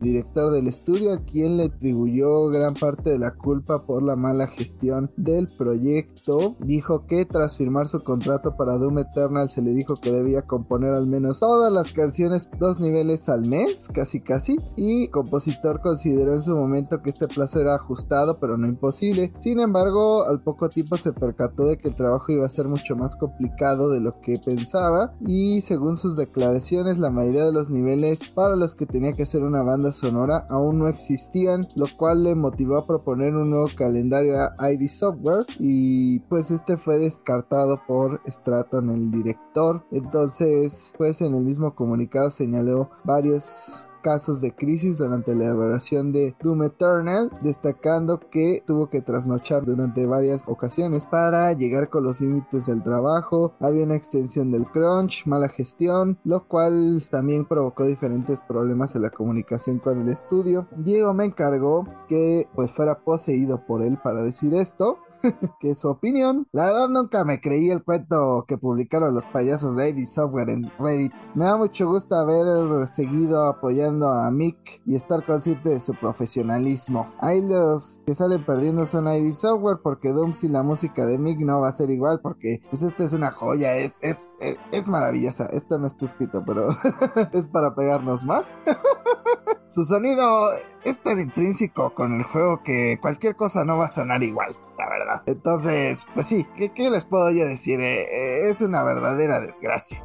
Director del estudio, a quien le atribuyó gran parte de la culpa por la mala gestión del proyecto. Dijo que tras firmar su contrato para Doom Eternal se le dijo que debía componer al menos todas las canciones dos niveles al mes, casi casi, y el compositor consideró en su momento que este plazo era ajustado pero no imposible. Sin embargo, al poco tiempo se percató de que el trabajo iba a ser mucho más complicado de lo que pensaba y según sus declaraciones la mayoría de los niveles para los que tenía que hacer una banda sonora aún no existían, lo cual le motivó a proponer un nuevo calendario a ID Software y pues este fue descartado por Stratton, el director. Entonces, pues en el mismo comunicado señaló varios casos de crisis durante la elaboración de Doom Eternal, destacando que tuvo que trasnochar durante varias ocasiones para llegar con los límites del trabajo, había una extensión del crunch, mala gestión, lo cual también provocó diferentes problemas en la comunicación con el estudio. Diego me encargó que pues fuera poseído por él para decir esto, que su opinión. La verdad nunca me creí el cuento que publicaron los payasos de ID Software en Reddit. Me da mucho gusto haber seguido apoyando a Mick y estar consciente de su profesionalismo. Ahí los que salen perdiendo son ID Software porque Doom y la música de Mick no va a ser igual porque pues esto es una joya, es, es, es, es maravillosa. Esto no está escrito, pero es para pegarnos más. su sonido es tan intrínseco con el juego que cualquier cosa no va a sonar igual, la verdad. Entonces, pues sí, ¿qué, les puedo yo decir? Eh, eh, es una verdadera desgracia.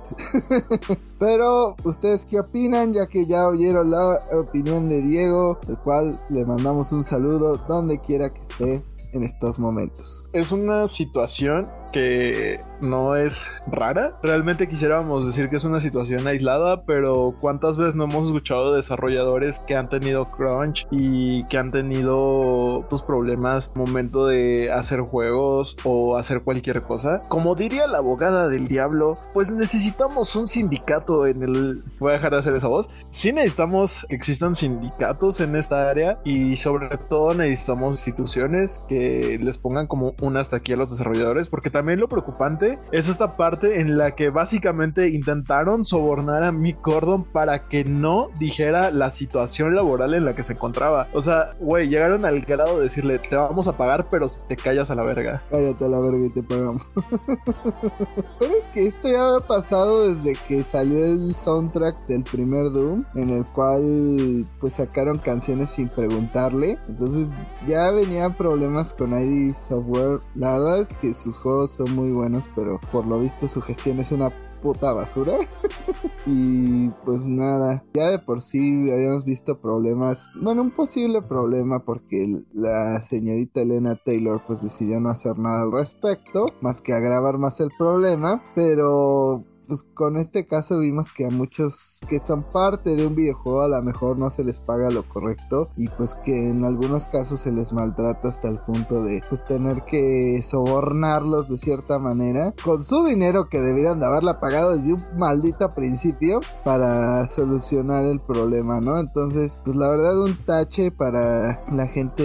Pero, ¿ustedes qué opinan? Ya que ya oyeron la opinión de Diego, el cual le mandamos un saludo donde quiera que esté en estos momentos. Es una situación que no es rara. Realmente quisiéramos decir que es una situación aislada, pero ¿cuántas veces no hemos escuchado desarrolladores que han tenido crunch y que han tenido tus problemas momento de hacer juegos o hacer cualquier cosa? Como diría la abogada del diablo, pues necesitamos un sindicato en el... Voy a dejar de hacer esa voz. Sí necesitamos que existan sindicatos en esta área y sobre todo necesitamos instituciones que les pongan como un hasta aquí a los desarrolladores porque también lo preocupante es esta parte en la que básicamente intentaron sobornar a Mick Gordon para que no dijera la situación laboral en la que se encontraba. O sea, güey, llegaron al grado de decirle, te vamos a pagar, pero si te callas a la verga. Cállate a la verga y te pagamos. pero es que esto ya había pasado desde que salió el soundtrack del primer Doom, en el cual pues sacaron canciones sin preguntarle. Entonces ya venían problemas con ID Software. La verdad es que sus juegos son muy buenos, pero por lo visto su gestión es una puta basura. y pues nada, ya de por sí habíamos visto problemas, bueno, un posible problema porque la señorita Elena Taylor pues decidió no hacer nada al respecto, más que agravar más el problema, pero pues con este caso vimos que a muchos que son parte de un videojuego a lo mejor no se les paga lo correcto y pues que en algunos casos se les maltrata hasta el punto de pues tener que sobornarlos de cierta manera con su dinero que debieran de haberla pagado desde un maldito principio para solucionar el problema, ¿no? Entonces, pues la verdad un tache para la gente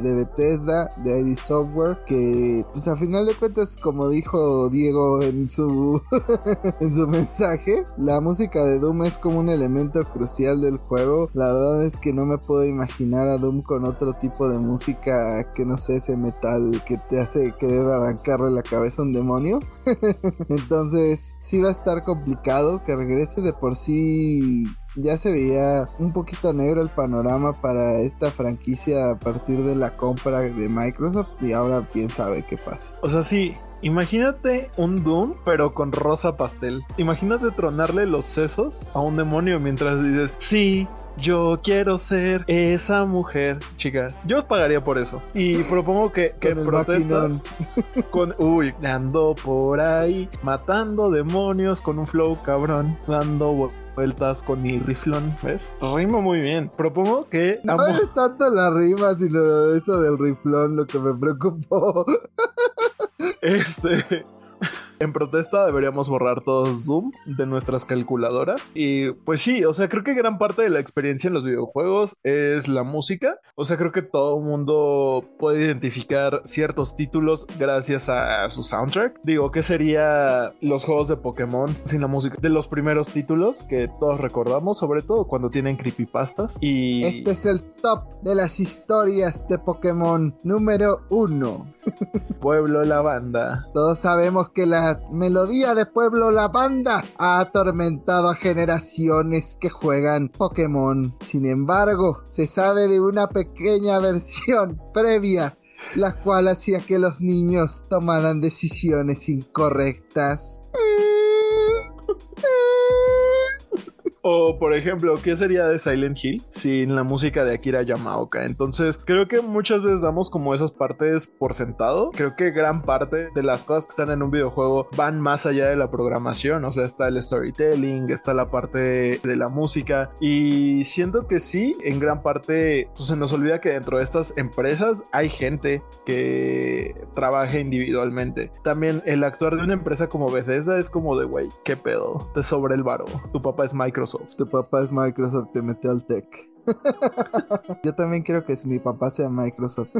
de Bethesda, de ID Software, que pues a final de cuentas, como dijo Diego en su en su mensaje. La música de Doom es como un elemento crucial del juego. La verdad es que no me puedo imaginar a Doom con otro tipo de música que no sé, ese metal que te hace querer arrancarle la cabeza a un demonio. Entonces, sí va a estar complicado que regrese de por sí ya se veía un poquito negro el panorama para esta franquicia a partir de la compra de Microsoft y ahora quién sabe qué pasa. O sea, sí, Imagínate un Doom, pero con rosa pastel. Imagínate tronarle los sesos a un demonio mientras dices, sí, yo quiero ser esa mujer, chica. Yo pagaría por eso. Y propongo que, que protestan con. Uy, ando por ahí matando demonios con un flow cabrón, dando vueltas con mi riflón, ¿ves? Rima muy bien. Propongo que. No es tanto la rima, sino eso del riflón lo que me preocupó. Este. En protesta deberíamos borrar todos Zoom de nuestras calculadoras. Y pues sí, o sea, creo que gran parte de la experiencia en los videojuegos es la música. O sea, creo que todo el mundo puede identificar ciertos títulos gracias a su soundtrack. Digo, ¿qué sería los juegos de Pokémon sin la música? De los primeros títulos que todos recordamos, sobre todo cuando tienen creepypastas. Y... Este es el top de las historias de Pokémon número uno. Pueblo La Banda. Todos sabemos que melodía de Pueblo La Banda ha atormentado a generaciones que juegan Pokémon. Sin embargo, se sabe de una pequeña versión previa la cual hacía que los niños tomaran decisiones incorrectas. O, por ejemplo, ¿qué sería de Silent Hill sin la música de Akira Yamaoka? Entonces, creo que muchas veces damos como esas partes por sentado. Creo que gran parte de las cosas que están en un videojuego van más allá de la programación. O sea, está el storytelling, está la parte de la música. Y siento que sí, en gran parte pues, se nos olvida que dentro de estas empresas hay gente que trabaja individualmente. También el actuar de una empresa como Bethesda es como de, güey, ¿qué pedo? Te sobra el varo. Tu papá es Microsoft tu papá es Microsoft, te metió al tech. Yo también quiero que mi papá sea Microsoft.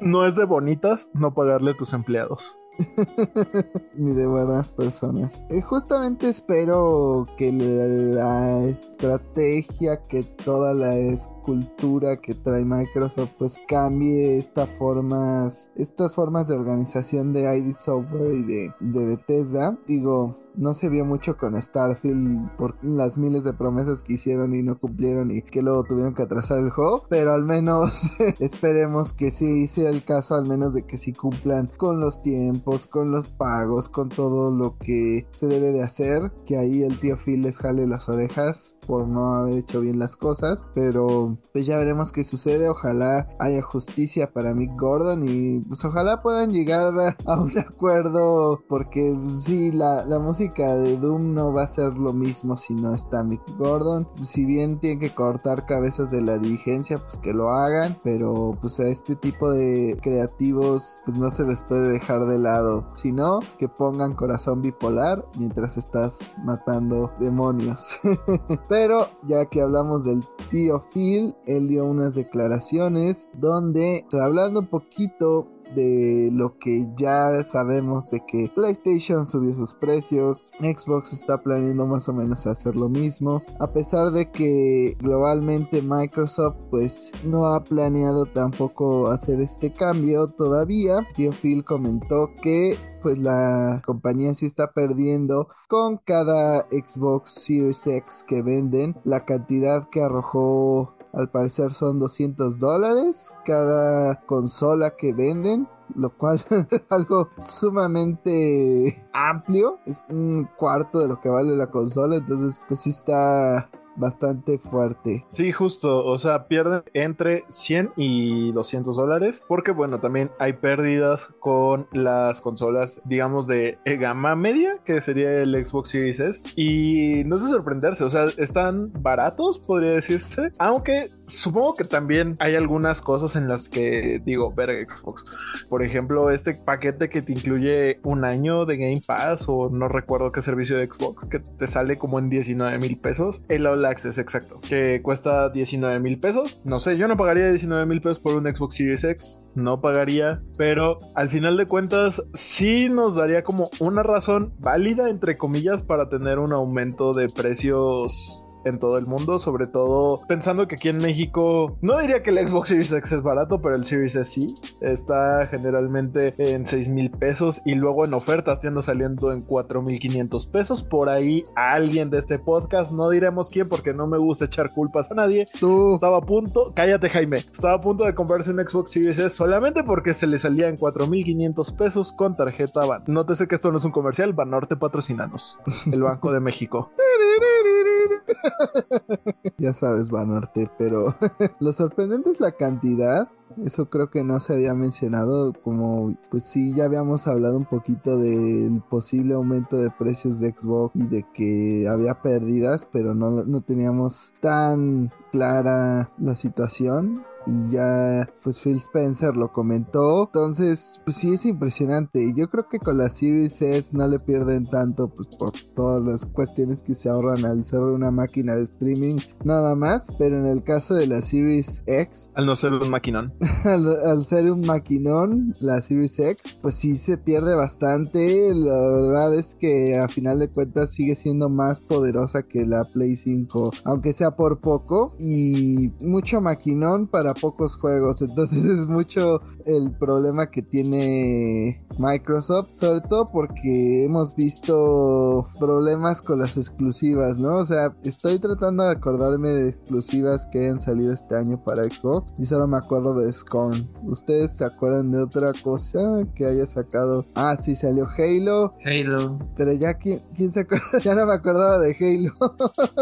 no es de bonitas no pagarle a tus empleados. Ni de buenas personas. Eh, justamente espero que la, estrategia, que toda la escultura que trae Microsoft, pues cambie estas formas, estas formas de organización de ID Software y de, de Bethesda. Digo, no se vio mucho con Starfield por las miles de promesas que hicieron y no cumplieron y que luego tuvieron que atrasar el juego, pero al menos esperemos que sí sea el caso, al menos de que sí cumplan con los tiempos, con los pagos, con todo lo que se debe de hacer, que ahí el tío Phil les jale las orejas por no haber hecho bien las cosas, pero pues ya veremos qué sucede, ojalá haya justicia para Mick Gordon y pues ojalá puedan llegar a, un acuerdo porque sí, la, la música de Doom no va a ser lo mismo si no está Mick Gordon, si bien tienen que cortar cabezas de la dirigencia, pues que lo hagan, pero pues a este tipo de creativos pues no se les puede dejar de lado, sino que pongan corazón bipolar mientras estás matando demonios. Pero ya que hablamos del tío Phil, él dio unas declaraciones donde, hablando un poquito de lo que ya sabemos de que PlayStation subió sus precios, Xbox está planeando más o menos hacer lo mismo, a pesar de que globalmente Microsoft pues no ha planeado tampoco hacer este cambio todavía. Tío Phil comentó que pues la compañía sí está perdiendo con cada Xbox Series X que venden la cantidad que arrojó al parecer son 200 dólares cada consola que venden lo cual es algo sumamente amplio. Es un cuarto de lo que vale la consola. Entonces, pues sí está bastante fuerte. Sí, justo, o sea, pierden entre 100 y 200 dólares, porque bueno, también hay pérdidas con las consolas, digamos, de gama media, que sería el Xbox Series S, y no es de sorprenderse, o sea, están baratos, podría decirse, aunque supongo que también hay algunas cosas en las que digo, ver Xbox, por ejemplo, este paquete que te incluye un año de Game Pass, o no recuerdo qué servicio de Xbox, que te sale como en 19 mil pesos, el All Exacto, que cuesta 19 mil pesos. No sé, yo no pagaría 19 mil pesos por un Xbox Series X, no pagaría, pero al final de cuentas sí nos daría como una razón válida, entre comillas, para tener un aumento de precios en todo el mundo, sobre todo pensando que aquí en México no diría que el Xbox Series X es barato, pero el Series S sí, está generalmente en 6 mil pesos y luego en ofertas tiendo saliendo en 4 mil 500 pesos. Por ahí alguien de este podcast, no diremos quién porque no me gusta echar culpas a nadie, Tú. estaba a punto, cállate Jaime, estaba a punto de comprarse un Xbox Series S solamente porque se le salía en 4 mil 500 pesos con tarjeta Ban. Nótese que esto no es un comercial, Banorte patrocinanos, el Banco de México. ya sabes, Banorte, pero lo sorprendente es la cantidad. Eso creo que no se había mencionado, como pues sí, ya habíamos hablado un poquito del posible aumento de precios de Xbox y de que había pérdidas, pero no, no teníamos tan clara la situación y ya pues Phil Spencer lo comentó. Entonces, pues sí es impresionante. Y yo creo que con la Series S no le pierden tanto pues por todas las cuestiones que se ahorran al ser una máquina de streaming nada más. Pero en el caso de la Series X, Al no ser un maquinón. al, al ser un maquinón, la Series X, pues sí se pierde bastante. La verdad es que a final de cuentas sigue siendo más poderosa que la Play 5, aunque sea por poco. Y mucho maquinón para pocos juegos. Entonces es mucho el problema que tiene Microsoft, sobre todo porque hemos visto problemas con las exclusivas, ¿no? O sea, estoy tratando de acordarme de exclusivas que hayan salido este año para Xbox y solo me acuerdo de Scorn. ¿Ustedes se acuerdan de otra cosa que haya sacado? Ah, sí, salió Halo, Halo. pero ya quién, quién se acuerda, ya no me acordaba de Halo.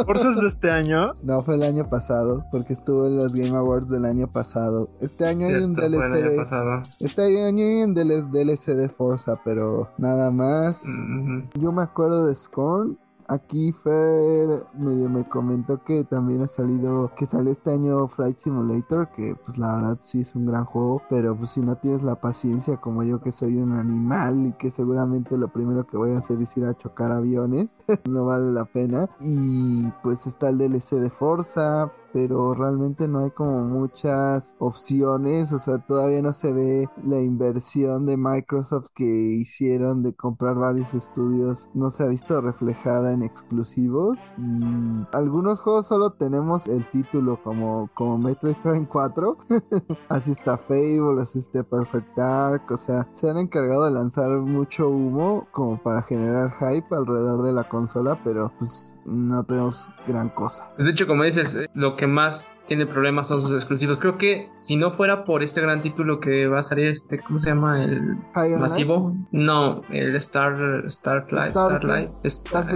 Por eso es de este año. No, fue el año pasado, porque estuvo en los Game Awards del año pasado. Este año hay un DLC año este año hay un DL- DLC de Forza, pero nada más. Yo me acuerdo de Scorn. Aquí Fer medio me comentó que también ha salido, que sale este año Flight Simulator, que pues la verdad sí es un gran juego, pero pues si no tienes la paciencia como yo que soy un animal y que seguramente lo primero que voy a hacer es ir a chocar aviones, no vale la pena. Y pues está el DLC de Forza, pero realmente no hay como muchas opciones, o sea, todavía no se ve la inversión de Microsoft que hicieron de comprar varios estudios, no se ha visto reflejada en exclusivos y algunos juegos solo tenemos el título como, como Metroid Prime 4, así está Fable, así está Perfect Dark, o sea, se han encargado de lanzar mucho humo como para generar hype alrededor de la consola, pero pues no tenemos gran cosa. Pues, de hecho, como dices, eh, lo que más tiene problemas son sus exclusivos. Creo que si no fuera por este gran título que va a salir, este, ¿cómo se llama? El masivo. No, el Star, Starflight, Starlight.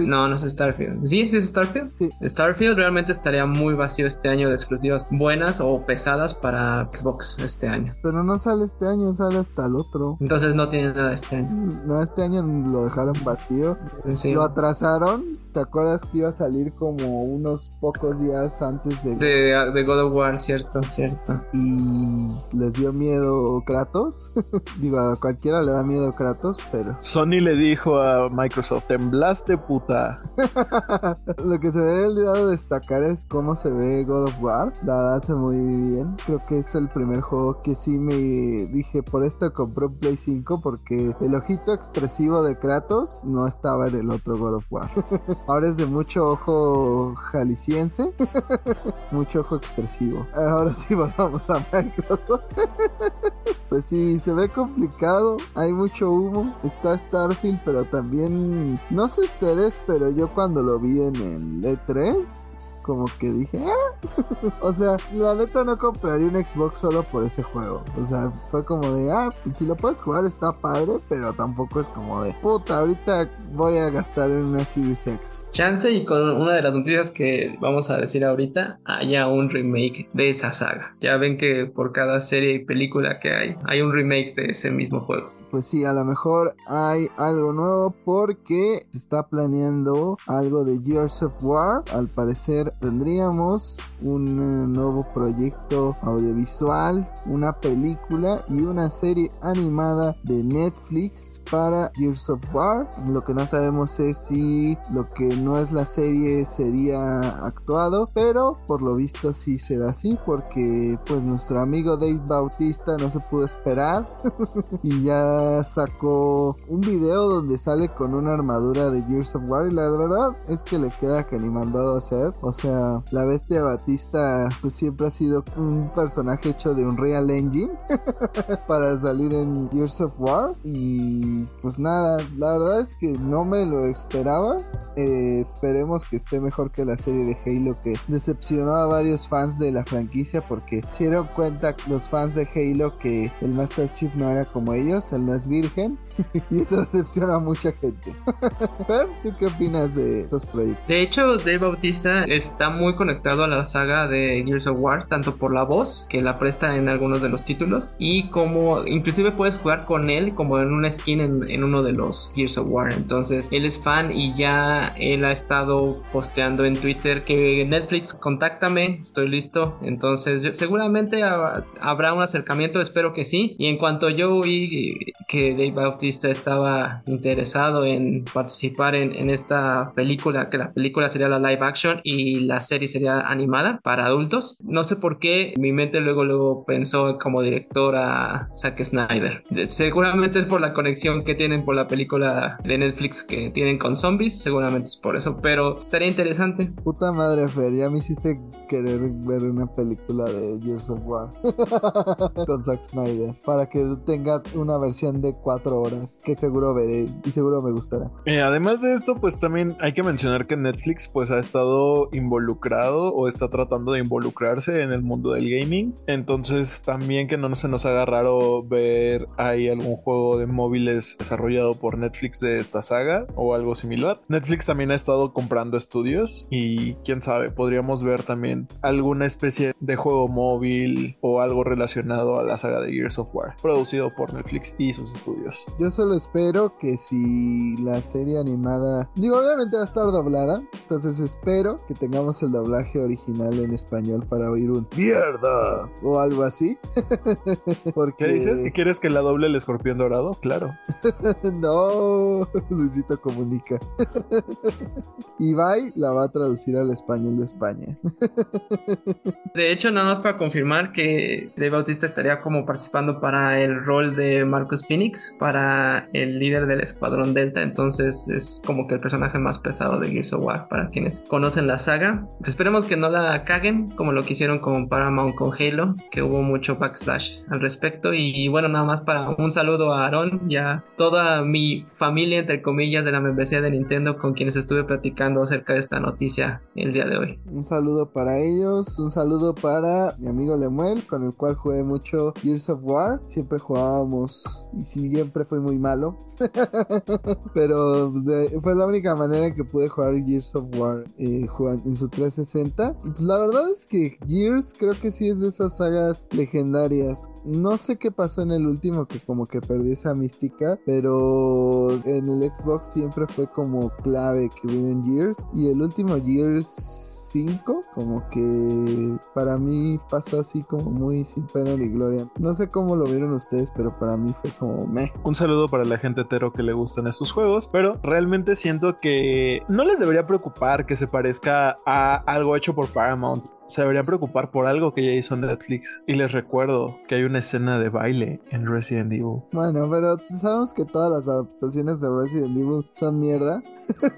No, no es Starfield. ¿Sí? ¿Sí es Starfield? Sí. Starfield realmente estaría muy vacío este año de exclusivas buenas o pesadas para Xbox este año. Pero no sale este año, sale hasta el otro. Entonces no tiene nada este año. No, este año lo dejaron vacío. Lo atrasaron. ¿Te acuerdas que iba a salir como unos pocos días antes de... De, God of War, cierto, cierto. Y les dio miedo Kratos. Digo, a cualquiera le da miedo Kratos, pero... Sony le dijo a Microsoft, temblaste puta. Lo que se ve olvidado destacar es cómo se ve God of War. La verdad se muy bien. Creo que es el primer juego que sí me dije, por esto compré un Play 5 porque el ojito expresivo de Kratos no estaba en el otro God of War. Ahora es de mucho ojo jalisciense, mucho ojo expresivo. Ahora sí volvamos a Microsoft. pues sí, se ve complicado, hay mucho humo, está Starfield, pero también, no sé ustedes, pero yo cuando lo vi en el E3, como que dije, ah". o sea, la neta no compraría un Xbox solo por ese juego. O sea, fue como de, ah, pues si lo puedes jugar está padre, pero tampoco es como de, puta, ahorita voy a gastar en una Series X. Chance y con una de las noticias que vamos a decir ahorita, haya un remake de esa saga. Ya ven que por cada serie y película que hay, hay un remake de ese mismo juego pues sí, a lo mejor hay algo nuevo porque se está planeando algo de Gears of War. Al parecer tendríamos un eh, nuevo proyecto audiovisual, una película y una serie animada de Netflix para Gears of War. Lo que no sabemos es si lo que no es la serie sería actuado, pero por lo visto sí será así porque pues nuestro amigo Dave Bautista no se pudo esperar y ya sacó un video donde sale con una armadura de Gears of War y la verdad es que le queda que ni mandado a hacer. O sea, la bestia Batista pues siempre ha sido un personaje hecho de un Real Engine para salir en Gears of War y pues nada, la verdad es que no me lo esperaba. Eh, esperemos que esté mejor que la serie de Halo que decepcionó a varios fans de la franquicia porque se dieron cuenta los fans de Halo que el Master Chief no era como ellos, el es virgen y eso decepciona a mucha gente. Pero, ¿tú qué opinas de estos proyectos? De hecho, Dave Bautista está muy conectado a la saga de Gears of War, tanto por la voz que la presta en algunos de los títulos y como inclusive puedes jugar con él como en una skin en, uno de los Gears of War. Entonces, él es fan y ya él ha estado posteando en Twitter que Netflix, contáctame, estoy listo. Entonces, seguramente habrá un acercamiento, espero que sí. Y en cuanto yo vi que Dave Bautista estaba interesado en participar en, esta película, que la película sería la live action y la serie sería animada para adultos. No sé por qué mi mente luego, luego pensó como director a Zack Snyder. Seguramente es por la conexión que tienen por la película de Netflix que tienen con zombies, seguramente es por eso, pero estaría interesante. Puta madre, Fer, ya me hiciste querer ver una película de Years of War con Zack Snyder para que tenga una versión de cuatro horas que seguro veré y seguro me gustará. Eh, además de esto, pues también hay que mencionar que Netflix pues ha estado involucrado o está tratando de involucrarse en el mundo del gaming. Entonces también que no se nos haga raro ver ahí algún juego de móviles desarrollado por Netflix de esta saga o algo similar. Netflix también ha estado comprando estudios y quién sabe, podríamos ver también alguna especie de juego móvil o algo relacionado a la saga de Gears of War, producido por Netflix y sus estudios. Yo solo espero que si la serie animada, digo, obviamente va a estar doblada, entonces espero que tengamos el doblaje original en español para oír un mierda o algo así. Porque... ¿Qué dices? ¿Que quieres que la doble el escorpión dorado? Claro. no, Luisito comunica. Ibai la va a traducir al español de España. de hecho, nada más para confirmar que Dave Bautista estaría como participando para el rol de Marcus Phoenix, para el líder del escuadrón Delta. Entonces es como que el personaje más pesado de Gears of War para quienes conocen la saga. Esperemos que no la caguen como lo que hicieron con Paramount con Halo, que hubo mucho backslash al respecto. Y bueno, nada más para un saludo a Aaron y a toda mi familia, entre comillas, de la membresía de Nintendo con quienes estuve platicando acerca de esta noticia el día de hoy. Un saludo para ellos, un saludo para mi amigo Lemuel, con el cual jugué mucho Gears of War. Siempre jugábamos y siempre fue muy malo. Pero pues, fue la única manera que pude jugar Gears of War eh, en su 360. Y pues la verdad es que Gears creo que sí es de esas sagas legendarias. No sé qué pasó en el último que como que perdí esa mística, pero en el Xbox siempre fue como clave que vino en Gears. Y el último Gears como que para mí pasó así como muy sin pena ni gloria. No sé cómo lo vieron ustedes, pero para mí fue como me. Un saludo para la gente hetero que le gustan estos juegos, pero realmente siento que no les debería preocupar que se parezca a algo hecho por Paramount se debería preocupar por algo que ya hizo Netflix. Y les recuerdo que hay una escena de baile en Resident Evil. Bueno, pero sabemos que todas las adaptaciones de Resident Evil son mierda.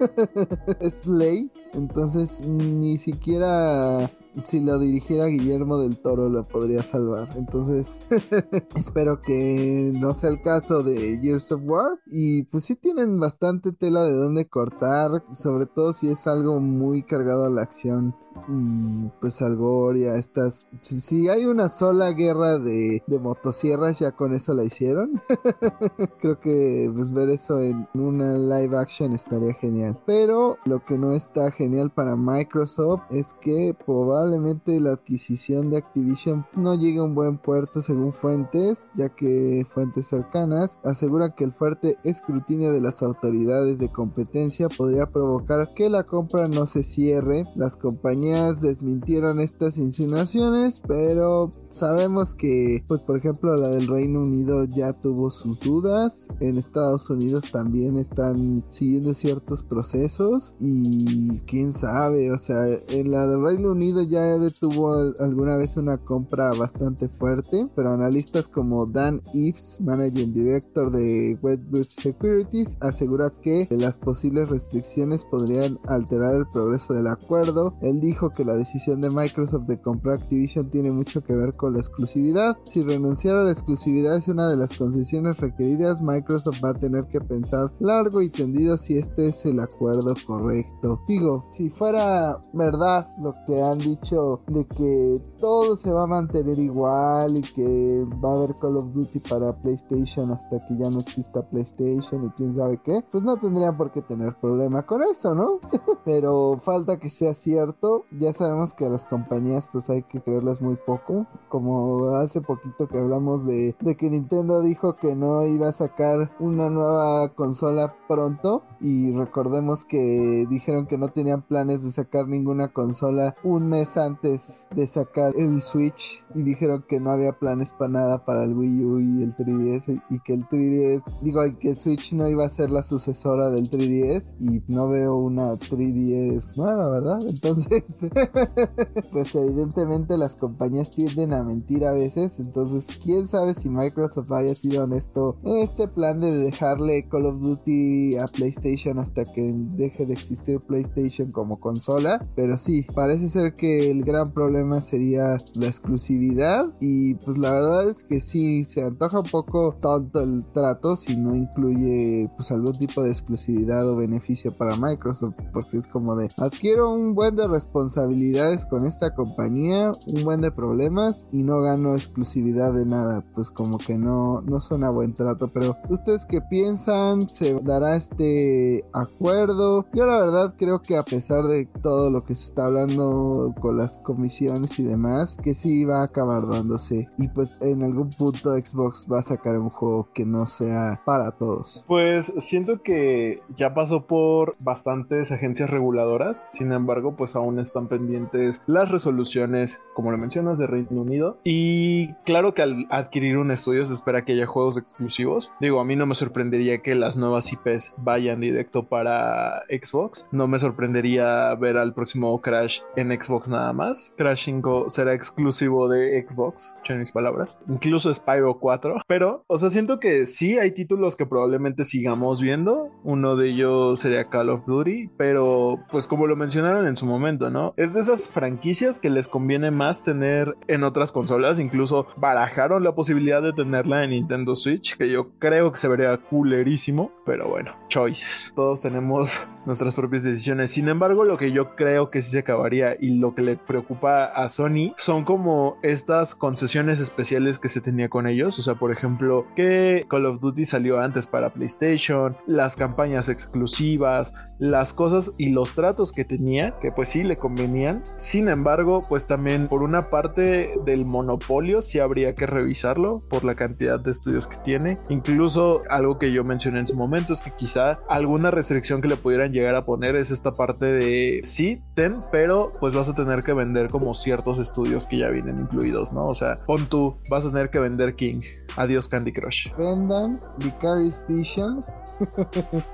es ley. Entonces ni siquiera si lo dirigiera Guillermo del Toro lo podría salvar. Entonces, espero que no sea el caso de Gears of War. Y pues sí tienen bastante tela de dónde cortar, sobre todo si es algo muy cargado a la acción y pues Algoria, estas... Si, hay una sola guerra de, de, motosierras, ya con eso la hicieron. Creo que pues ver eso en una live action estaría genial. Pero lo que no está genial para Microsoft es que probablemente la adquisición de Activision no llegue a un buen puerto según fuentes, ya que fuentes cercanas aseguran que el fuerte escrutinio de las autoridades de competencia podría provocar que la compra no se cierre. Las compañías desmintieron estas insinuaciones, pero sabemos que, pues por ejemplo, la del Reino Unido ya tuvo sus dudas. En Estados Unidos también están siguiendo ciertos procesos y quién sabe, o sea, en la del Reino Unido ya detuvo alguna vez una compra bastante fuerte, pero analistas como Dan Eves, Managing Director de Wedbush Securities, asegura que las posibles restricciones podrían alterar el progreso del acuerdo. Él dijo dijo que la decisión de Microsoft de comprar Activision tiene mucho que ver con la exclusividad. Si renunciar a la exclusividad es una de las concesiones requeridas, Microsoft va a tener que pensar largo y tendido si este es el acuerdo correcto. Digo, si fuera verdad lo que han dicho de que todo se va a mantener igual y que va a haber Call of Duty para PlayStation hasta que ya no exista PlayStation y quién sabe qué, pues no tendrían por qué tener problema con eso, ¿no? Pero falta que sea cierto ya sabemos que a las compañías pues hay que creerlas muy poco. Como hace poquito que hablamos de, de que Nintendo dijo que no iba a sacar una nueva consola pronto. Y recordemos que dijeron que no tenían planes de sacar ninguna consola un mes antes de sacar el Switch. Y dijeron que no había planes para nada para el Wii U y el 3DS. Y que el 3DS, digo, que Switch no iba a ser la sucesora del 3DS. Y no veo una 3DS nueva, ¿verdad? Entonces pues evidentemente las compañías tienden a mentir a veces, entonces quién sabe si Microsoft haya sido honesto en este plan de dejarle Call of Duty a PlayStation hasta que deje de existir PlayStation como consola, pero sí, parece ser que el gran problema sería la exclusividad y pues la verdad es que sí, se antoja un poco tonto el trato si no incluye pues algún tipo de exclusividad o beneficio para Microsoft, porque es como de adquiero un buen de responsabilidades con esta compañía, un buen de problemas y no gano exclusividad de nada. Pues como que no, no suena buen trato. Pero ustedes qué piensan, se dará este acuerdo. Yo la verdad creo que a pesar de todo lo que se está hablando con las comisiones y demás, que sí va a acabar dándose. Y pues en algún punto Xbox va a sacar un juego que no sea para todos. Pues siento que ya pasó por bastantes agencias reguladoras, sin embargo, pues aún están pendientes las resoluciones, como lo mencionas, de Reino Unido. Y claro que al adquirir un estudio se espera que haya juegos exclusivos. Digo, a mí no me sorprendería que las nuevas IPs vayan directo para Xbox. No me sorprendería ver al próximo Crash en Xbox nada más. Crash 5 será exclusivo de Xbox, en mis palabras. Incluso Spyro 4. Pero, o sea, siento que sí hay títulos que probablemente sigamos viendo. Uno de ellos sería Call of Duty. Pero, pues como lo mencionaron en su momento, ¿no? Es de esas franquicias que les conviene más tener en otras consolas. Incluso barajaron la posibilidad de tenerla en Nintendo Switch. Que yo creo que se vería coolerísimo. Pero bueno, choices. Todos tenemos nuestras propias decisiones. Sin embargo, lo que yo creo que sí se acabaría y lo que le preocupa a Sony son como estas concesiones especiales que se tenía con ellos. O sea, por ejemplo, que Call of Duty salió antes para PlayStation, las campañas exclusivas, las cosas y los tratos que tenía, que pues sí le convenían. Sin embargo, pues también por una parte del monopolio sí habría que revisarlo por la cantidad de estudios que tiene. Incluso algo que yo mencioné en su momento es que quizá alguna restricción que le pudieran llegar a poner es esta parte de sí, ten, pero pues vas a tener que vender como ciertos estudios que ya vienen incluidos, ¿no? O sea, pon tú, vas a tener que vender King. Adiós Candy Crush. Vendan Vicarious Visions.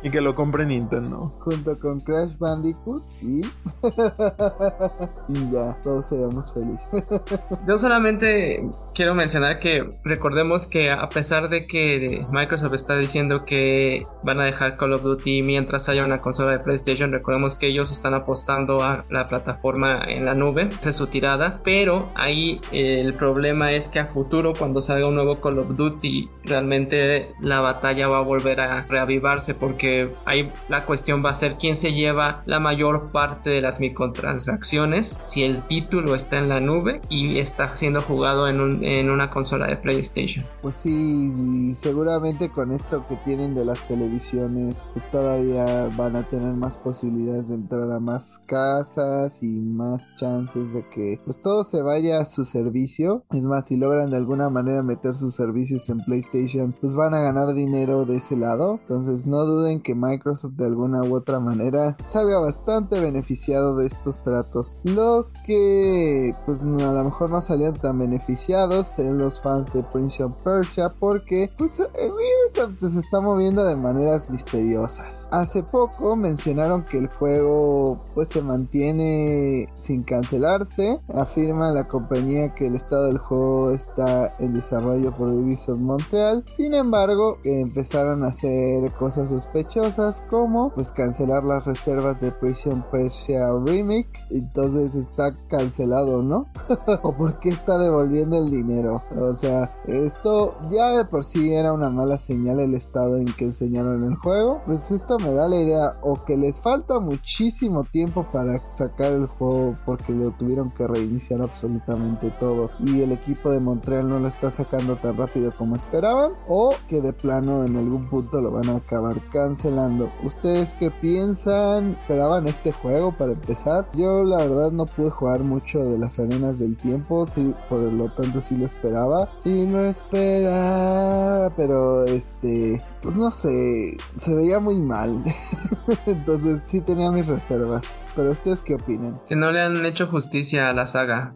y que lo compre Nintendo. Junto con Crash Bandicoot y... y ya, todos seamos felices. Yo solamente quiero mencionar que recordemos que a pesar de que Microsoft está diciendo que van a dejar Call of Duty mientras haya una consola de PlayStation, recordemos que ellos están apostando a la plataforma en la nube, esa es su tirada, pero ahí el problema es que a futuro cuando salga un nuevo Call of Duty realmente la batalla va a volver a reavivarse porque ahí la cuestión va a ser quién se lleva la mayor parte de las microtransacciones si el título está en la nube y está siendo jugado en, un, en una consola de PlayStation. Pues sí, y seguramente con esto que tienen de las televisiones, pues todavía van a tener más posibilidades de entrar a más casas y más chances de que pues todo se vaya a su servicio. Es más, si logran de alguna manera meter sus servicios en PlayStation, pues van a ganar dinero de ese lado. Entonces no duden que Microsoft de alguna u otra manera salga bastante beneficiado de estos tratos. Los que pues a lo mejor no salían tan beneficiados serían los fans de Prince of Persia porque pues Ubisoft se está moviendo de maneras misteriosas. Hace poco mencionaron que el juego pues se mantiene sin cancelarse. Afirma la compañía que el estado del juego está en desarrollo por Ubisoft Montreal. Sin embargo, empezaron a hacer cosas sospechosas como pues cancelar las reservas de Prison Persia Remake. Entonces está cancelado, ¿no? o por qué está devolviendo el dinero. O sea, esto ya de por sí era una mala señal el estado en que enseñaron el juego. Pues esto me da la idea o que les falta muchísimo tiempo para sacar el juego porque lo tuvieron que reiniciar absolutamente todo y el equipo de Montreal no lo está sacando tan rápido como esperaban o que de plano en algún punto lo van a acabar cancelando. ¿Ustedes qué piensan? ¿Esperaban este juego para empezar? Yo la verdad no pude jugar mucho de las arenas del tiempo, sí, por lo tanto sí lo esperaba. Sí lo esperaba, pero este pues no sé, se veía muy mal. Entonces sí tenía mis reservas. Pero ustedes qué opinan? Que no le han hecho justicia a la saga.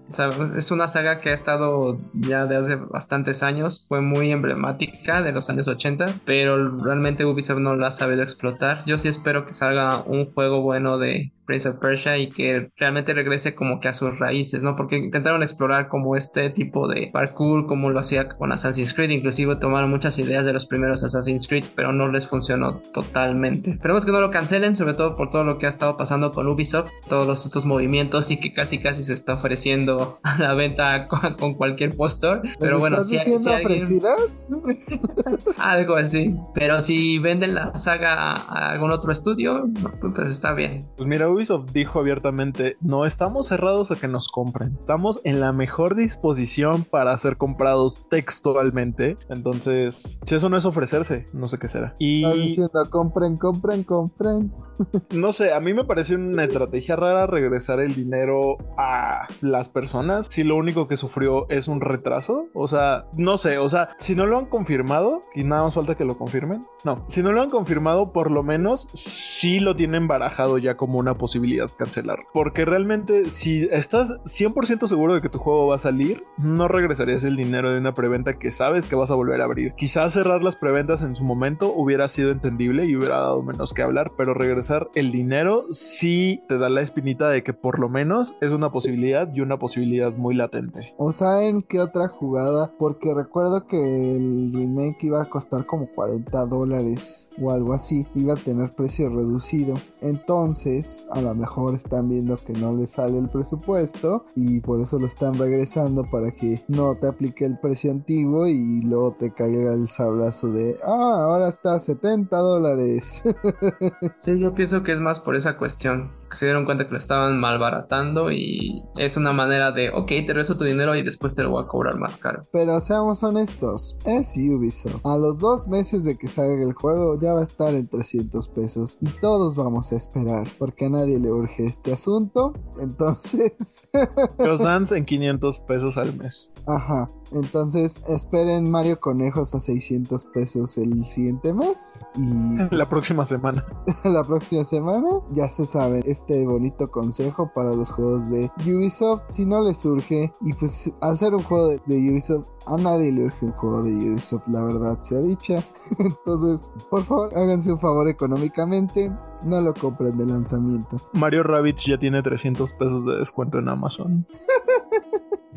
Es una saga que ha estado ya de hace bastantes años. Fue muy emblemática de los años 80. Pero realmente Ubisoft no la ha sabido explotar. Yo sí espero que salga un juego bueno de Prince of Persia y que realmente regrese como que a sus raíces, ¿no? Porque intentaron explorar como este tipo de parkour, como lo hacía con Assassin's Creed, inclusive tomaron muchas ideas de los primeros Assassin's Creed, pero no les funcionó totalmente. Esperemos que no lo cancelen, sobre todo por todo lo que ha estado pasando con Ubisoft, todos estos movimientos y que casi casi se está ofreciendo a la venta con, cualquier postor. Pero bueno, si, si alguien... algo así. Pero si venden la saga a algún otro estudio, pues está bien. Pues mira, Ubisoft dijo abiertamente, no estamos cerrados a que nos compren, estamos en la mejor disposición para ser comprados textualmente. Entonces, si eso no es ofrecerse, no sé qué será. Y Está diciendo, compren, compren, compren. no sé, a mí me parece una estrategia rara regresar el dinero a las personas si lo único que sufrió es un retraso. O sea, no sé, o sea, si no lo han confirmado, y nada más falta que lo confirmen. No, si no lo han confirmado, por lo menos sí lo tienen barajado ya como una posibilidad cancelar. Porque realmente, si estás 100% seguro de que tu juego va a salir, no regresarías el dinero de una preventa que sabes que vas a volver a abrir. Quizás cerrar las preventas en su momento hubiera sido entendible y hubiera dado menos que hablar, pero regresar el dinero sí te da la espinita de que por lo menos es una posibilidad y una posibilidad muy latente. ¿O saben qué otra jugada? Porque recuerdo que el remake iba a costar como 40 dólares o algo así. Iba a tener precio reducido. Entonces, a lo mejor están viendo que no les sale el presupuesto y por eso lo están regresando para que no te aplique el precio antiguo y luego te caiga el sablazo de, ah, ahora está a 70 dólares. Sí, yo pienso que es más por esa cuestión. Se dieron cuenta que lo estaban malbaratando y es una manera de, ok, te regreso tu dinero y después te lo voy a cobrar más caro. Pero seamos honestos, es Ubisoft. A los dos meses de que salga el juego ya va a estar en 300 pesos y todos vamos a esperar porque a nadie le urge este asunto. Entonces, Los Dance en 500 pesos al mes. Ajá. Entonces esperen Mario Conejos a 600 pesos el siguiente mes y La próxima semana. la próxima semana ya se sabe este bonito consejo para los juegos de Ubisoft si no les surge y pues hacer un juego de, de Ubisoft a nadie le urge un juego de Ubisoft la verdad sea dicha entonces por favor háganse un favor económicamente no lo compren de lanzamiento Mario Rabbits ya tiene 300 pesos de descuento en Amazon.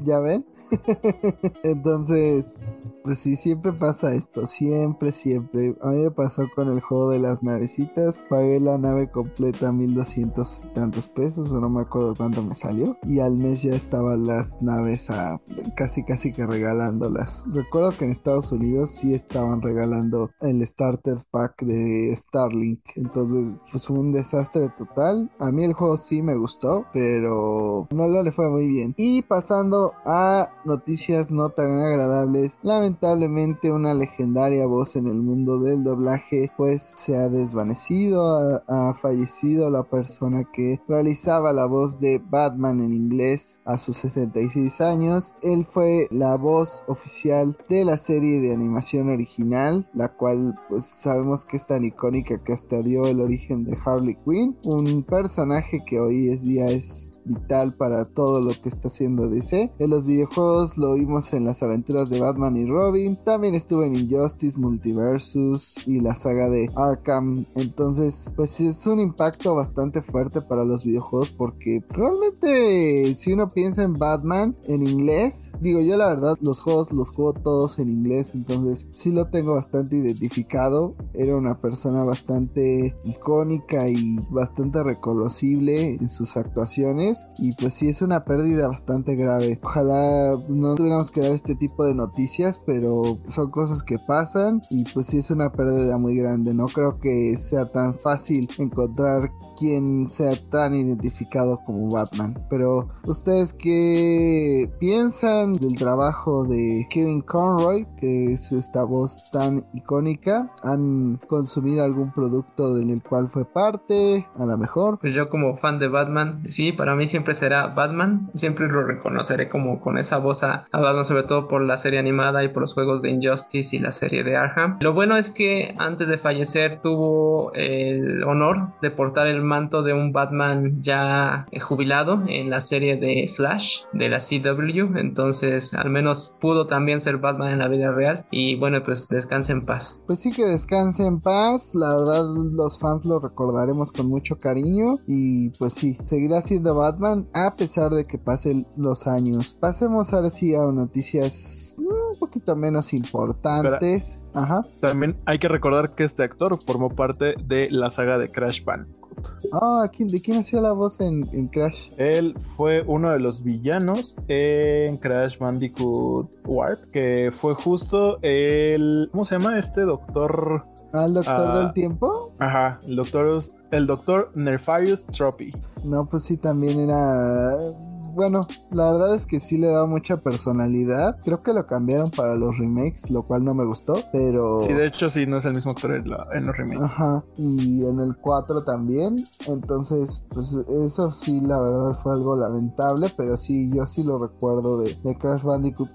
ya ven entonces pues sí siempre pasa esto siempre siempre. A mí me pasó con el juego de las navecitas pagué la nave completa 1200 y tantos pesos o no me acuerdo cuánto me salió y al mes ya estaban las naves a casi casi que regalándolas. Recuerdo que en Estados Unidos sí estaban regalando el starter pack de Starlink entonces pues fue un desastre total. A mí el juego sí me gustó pero no le fue muy bien. Y pasando a noticias no tan agradables. Lamentablemente una legendaria voz en el mundo del doblaje pues se ha desvanecido ha, fallecido la persona que realizaba la voz de Batman en inglés a sus 66 años. Él fue la voz oficial de la serie de animación original la cual pues sabemos que es tan icónica que hasta dio el origen de Harley Quinn un personaje que hoy es día es vital para todo lo que está haciendo DC en los videojuegos lo vimos en las aventuras de Batman y Robin. También estuvo en Injustice Multiversus y la saga de Arkham. Entonces pues es un impacto bastante fuerte para los videojuegos porque realmente si uno piensa en Batman en inglés digo yo la verdad los juegos los juego todos en inglés entonces sí lo tengo bastante identificado. Era una persona bastante icónica y bastante reconocible en sus actuaciones y pues sí es una pérdida bastante grave. Ojalá no tuviéramos que dar este tipo de noticias pero son cosas que pasan y pues sí es una pérdida muy grande no creo que sea tan fácil encontrar quien sea tan identificado como Batman. Pero ustedes qué piensan del trabajo de Kevin Conroy que es esta voz tan icónica han consumido algún producto en el cual fue parte a lo mejor Pues yo como fan de Batman, sí, para mí siempre será Batman, siempre lo reconoceré como con esa voz a, a Batman, sobre todo por la serie animada y por los juegos de Injustice y la serie de Arkham. Lo bueno es que antes de fallecer tuvo el honor de portar el manto de un Batman ya eh, jubilado en la serie de Flash de la CW, entonces al menos pudo también ser Batman en la vida real y bueno, pues descanse en paz. Pues sí que descanse en paz, la verdad los fans lo recordaremos con mucho cariño y pues sí, seguirá siendo Batman a pesar de que pasen los años. Pasemos ahora sí a noticias un poquito menos importantes. Ajá. También hay que recordar que este actor formó parte de la saga de Crash Bandicoot. Ah, ¿de quién hacía la voz en, Crash? Él fue uno de los villanos en Crash Bandicoot Warp, que fue justo el... ¿Cómo se llama este doctor? ¿Al doctor del ah, tiempo? Ajá, el doctor, el doctor Nerfarius Tropy. No, pues sí, también era bueno, la verdad es que sí le da mucha personalidad. Creo que lo cambiaron para los remakes, lo cual no me gustó, pero... Sí, de hecho sí, no es el mismo actor en, los remakes. Ajá, y en el 4 también. Entonces, pues eso sí, la verdad fue algo lamentable, pero sí, yo sí lo recuerdo de, de Crash Bandicoot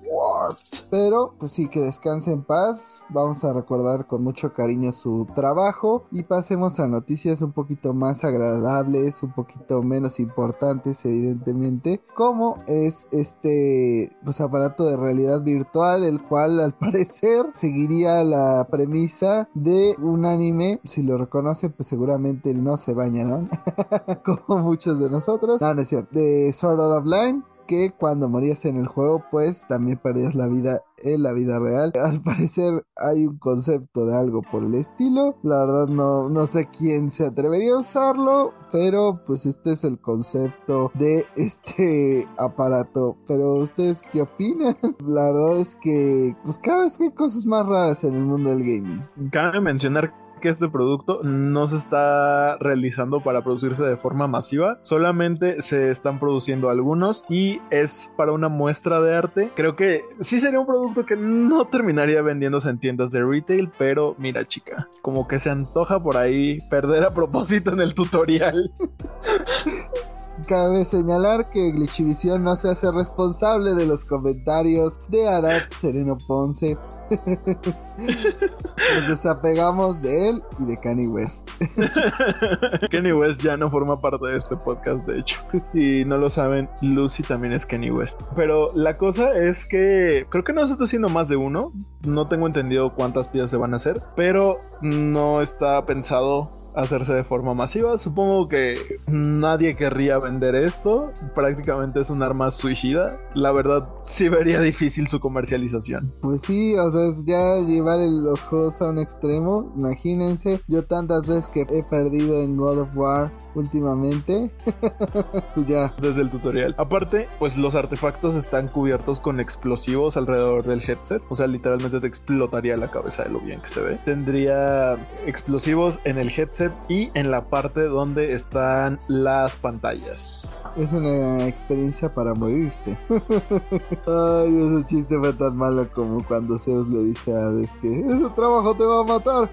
Pero, pues sí, que descanse en paz. Vamos a recordar con mucho cariño su trabajo y pasemos a noticias un poquito más agradables, un poquito menos importantes, evidentemente como es este pues, aparato de realidad virtual, el cual al parecer seguiría la premisa de un anime. Si lo reconocen, pues seguramente no se bañarán, como muchos de nosotros. No, no es cierto. De Sword Art Online que cuando morías en el juego pues también perdías la vida en la vida real. Al parecer hay un concepto de algo por el estilo. La verdad no, no sé quién se atrevería a usarlo, pero pues este es el concepto de este aparato. Pero ustedes qué opinan? La verdad es que pues cada vez hay cosas más raras en el mundo del gaming. Cabe mencionar que este producto no se está realizando para producirse de forma masiva, solamente se están produciendo algunos y es para una muestra de arte. Creo que sí sería un producto que no terminaría vendiéndose en tiendas de retail, pero mira chica, como que se antoja por ahí perder a propósito en el tutorial. Cabe señalar que Glitchivisión no se hace responsable de los comentarios de Arad Sereno Ponce Nos desapegamos de él y de Kanye West. Kanye West ya no forma parte de este podcast, de hecho. Si no lo saben, Lucy también es Kanye West. Pero la cosa es que creo que no se está haciendo más de uno. No tengo entendido cuántas piezas se van a hacer, pero no está pensado hacerse de forma masiva. Supongo que nadie querría vender esto. Prácticamente es un arma suicida. La verdad, sí vería difícil su comercialización. Pues sí, o sea, es ya llevar los juegos a un extremo. Imagínense, yo tantas veces que he perdido en God of War últimamente. pues ya. Desde el tutorial. Aparte, pues los artefactos están cubiertos con explosivos alrededor del headset. O sea, literalmente te explotaría la cabeza de lo bien que se ve. Tendría explosivos en el headset y en la parte donde están las pantallas. Es una experiencia para morirse. Ay, ese chiste fue tan malo como cuando Zeus le dice a Hades que ese trabajo te va a matar.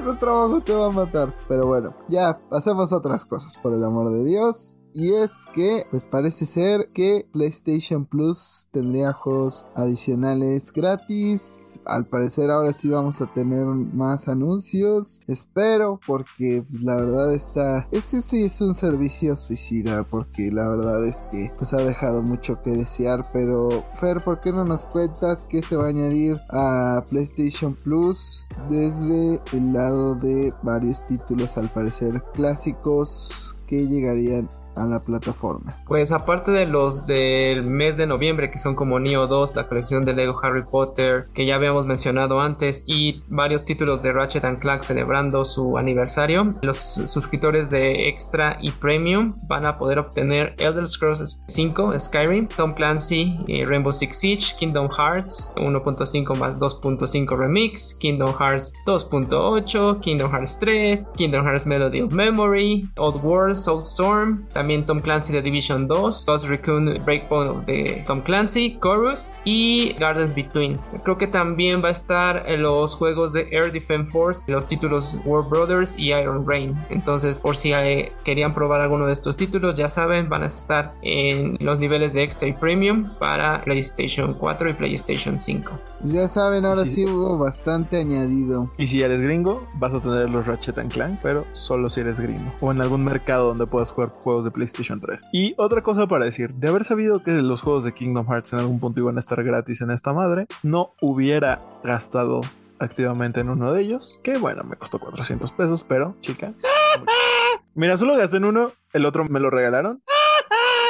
Ese trabajo te va a matar. Pero bueno, ya pasemos a otras cosas, por el amor de Dios. Y es que, pues parece ser que PlayStation Plus tendría juegos adicionales gratis. Al parecer ahora sí vamos a tener más anuncios. Espero, porque pues, la verdad está... Ese sí es un servicio suicida, porque la verdad es que pues ha dejado mucho que desear. Pero Fer, ¿por qué no nos cuentas qué se va a añadir a PlayStation Plus desde el lado de varios títulos al parecer clásicos que llegarían a la plataforma. Pues aparte de los del mes de noviembre, que son como Neo 2, la colección de Lego Harry Potter, que ya habíamos mencionado antes, y varios títulos de Ratchet and Clank celebrando su aniversario, los suscriptores de Extra y Premium van a poder obtener Elder Scrolls 5, Skyrim, Tom Clancy, eh, Rainbow Six Siege, Kingdom Hearts 1.5 más 2.5 Remix, Kingdom Hearts 2.8, Kingdom Hearts 3, Kingdom Hearts Melody of Memory, Old World, Soulstorm, también Tom Clancy de Division 2, Ghost Recon Breakpoint de Tom Clancy, Chorus y Gardens Between. Creo que también va a estar en los juegos de Air Defense Force, los títulos War Brothers y Iron Rain. Entonces, por si eh, querían probar alguno de estos títulos, ya saben, van a estar en los niveles de Extra y Premium para PlayStation 4 y PlayStation 5. Ya saben, ahora sí, hubo bastante añadido. Y si eres gringo, vas a tener los Ratchet Clank, pero solo si eres gringo. O en algún mercado donde puedas jugar juegos de PlayStation 3. Y otra cosa para decir, de haber sabido que los juegos de Kingdom Hearts en algún punto iban a estar gratis en esta madre, no hubiera gastado activamente en uno de ellos, que bueno, me costó 400 pesos, pero chica. Mira, solo gasté en uno, el otro me lo regalaron.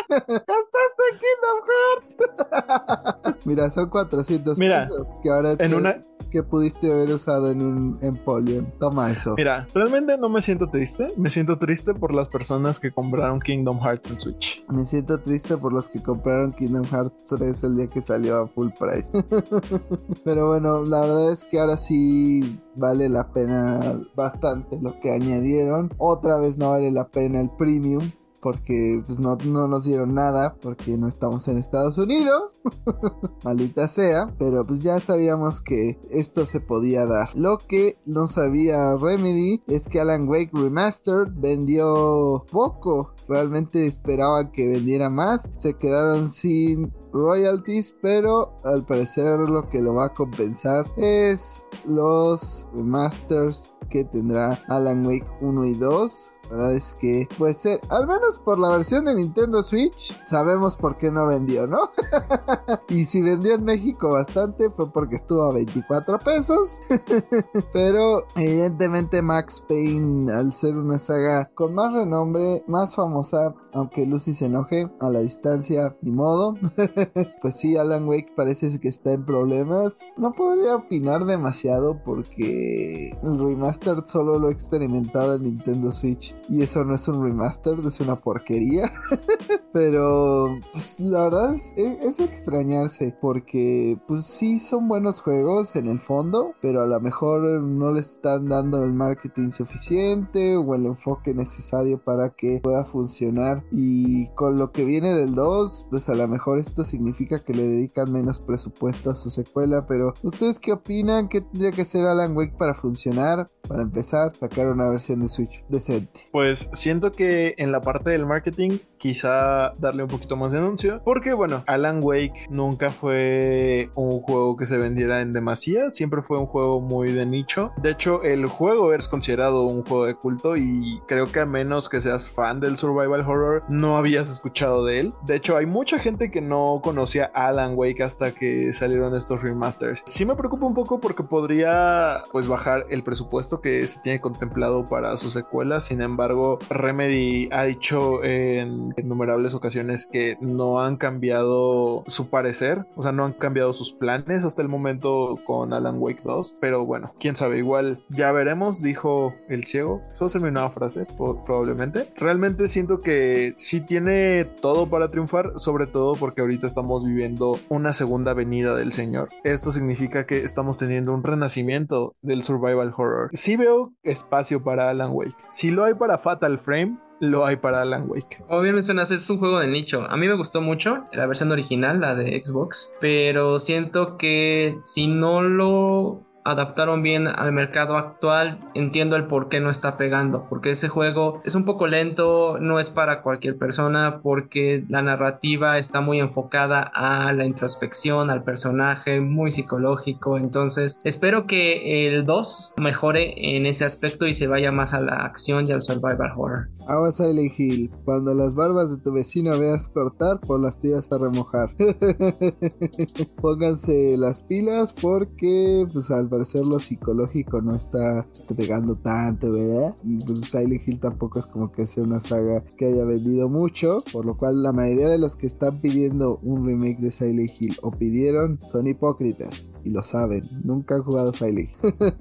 ¡Gastaste en Kingdom Hearts! Mira, son 400 pesos que ahora en una que pudiste haber usado en un Empoleon. Toma eso. Mira, realmente no me siento triste. Me siento triste por las personas que compraron Kingdom Hearts en Switch. Me siento triste por los que compraron Kingdom Hearts 3 el día que salió a full price. Pero bueno, la verdad es que ahora sí vale la pena bastante lo que añadieron. Otra vez no vale la pena el premium porque pues no, no, nos dieron nada porque no estamos en Estados Unidos. Maldita sea, pero pues ya sabíamos que esto se podía dar. Lo que no sabía Remedy es que Alan Wake Remastered vendió poco. Realmente esperaban que vendiera más. Se quedaron sin royalties, pero al parecer lo que lo va a compensar es los remasters que tendrá Alan Wake 1 y 2 la verdad es que, puede ser, al menos por la versión de Nintendo Switch, sabemos por qué no vendió, ¿no? y si vendió en México bastante fue porque estuvo a 24 pesos. Pero evidentemente Max Payne, al ser una saga con más renombre, más famosa, aunque Lucy se enoje a la distancia, ni modo. pues sí, Alan Wake parece que está en problemas. No podría opinar demasiado porque el remaster solo lo he experimentado en Nintendo Switch y eso no es un remaster, es una porquería. Pero pues la verdad es, extrañarse porque pues sí son buenos juegos en el fondo, pero a lo mejor no le están dando el marketing suficiente o el enfoque necesario para que pueda funcionar y con lo que viene del 2, pues a lo mejor esto significa que le dedican menos presupuesto a su secuela, pero ¿ustedes qué opinan? ¿Qué tendría que ser Alan Wake para funcionar? Para empezar, sacar una versión de Switch decente. Pues siento que en la parte del marketing quizá darle un poquito más de anuncio. Porque bueno, Alan Wake nunca fue un juego que se vendiera en demasía, siempre fue un juego muy de nicho. De hecho, el juego es considerado un juego de culto y creo que a menos que seas fan del survival horror, no habías escuchado de él. De hecho, hay mucha gente que no conocía Alan Wake hasta que salieron estos remasters. Sí me preocupa un poco porque podría pues bajar el presupuesto que se tiene contemplado para su secuela. Sin embargo, Remedy ha dicho en innumerables ocasiones que no han cambiado su parecer, o sea, no han cambiado sus planes hasta el momento con Alan Wake 2, pero bueno, quién sabe, igual ya veremos, dijo el ciego. Eso es mi nueva frase, probablemente. Realmente siento que sí tiene todo para triunfar, sobre todo porque ahorita estamos viviendo una segunda venida del Señor. Esto significa que estamos teniendo un renacimiento del survival horror. Sí veo espacio para Alan Wake. Si lo hay para Fatal Frame, lo hay para Alan Wake. Como bien mencionas, es un juego de nicho. A mí me gustó mucho la versión original, la de Xbox, pero siento que si no lo adaptaron bien al mercado actual, entiendo el por qué no está pegando, porque ese juego es un poco lento, no es para cualquier persona, porque la narrativa está muy enfocada a la introspección, al personaje, muy psicológico, entonces espero que el 2 mejore en ese aspecto y se vaya más a la acción y al survival horror. Agua Silent Hill, cuando las barbas de tu vecino veas cortar, por las tuyas a remojar. Pónganse las pilas porque pues al parecer lo psicológico no está, pegando tanto, ¿verdad? Y pues Silent Hill tampoco es como que sea una saga que haya vendido mucho, por lo cual la mayoría de los que están pidiendo un remake de Silent Hill o pidieron son hipócritas y lo saben, nunca han jugado Silent.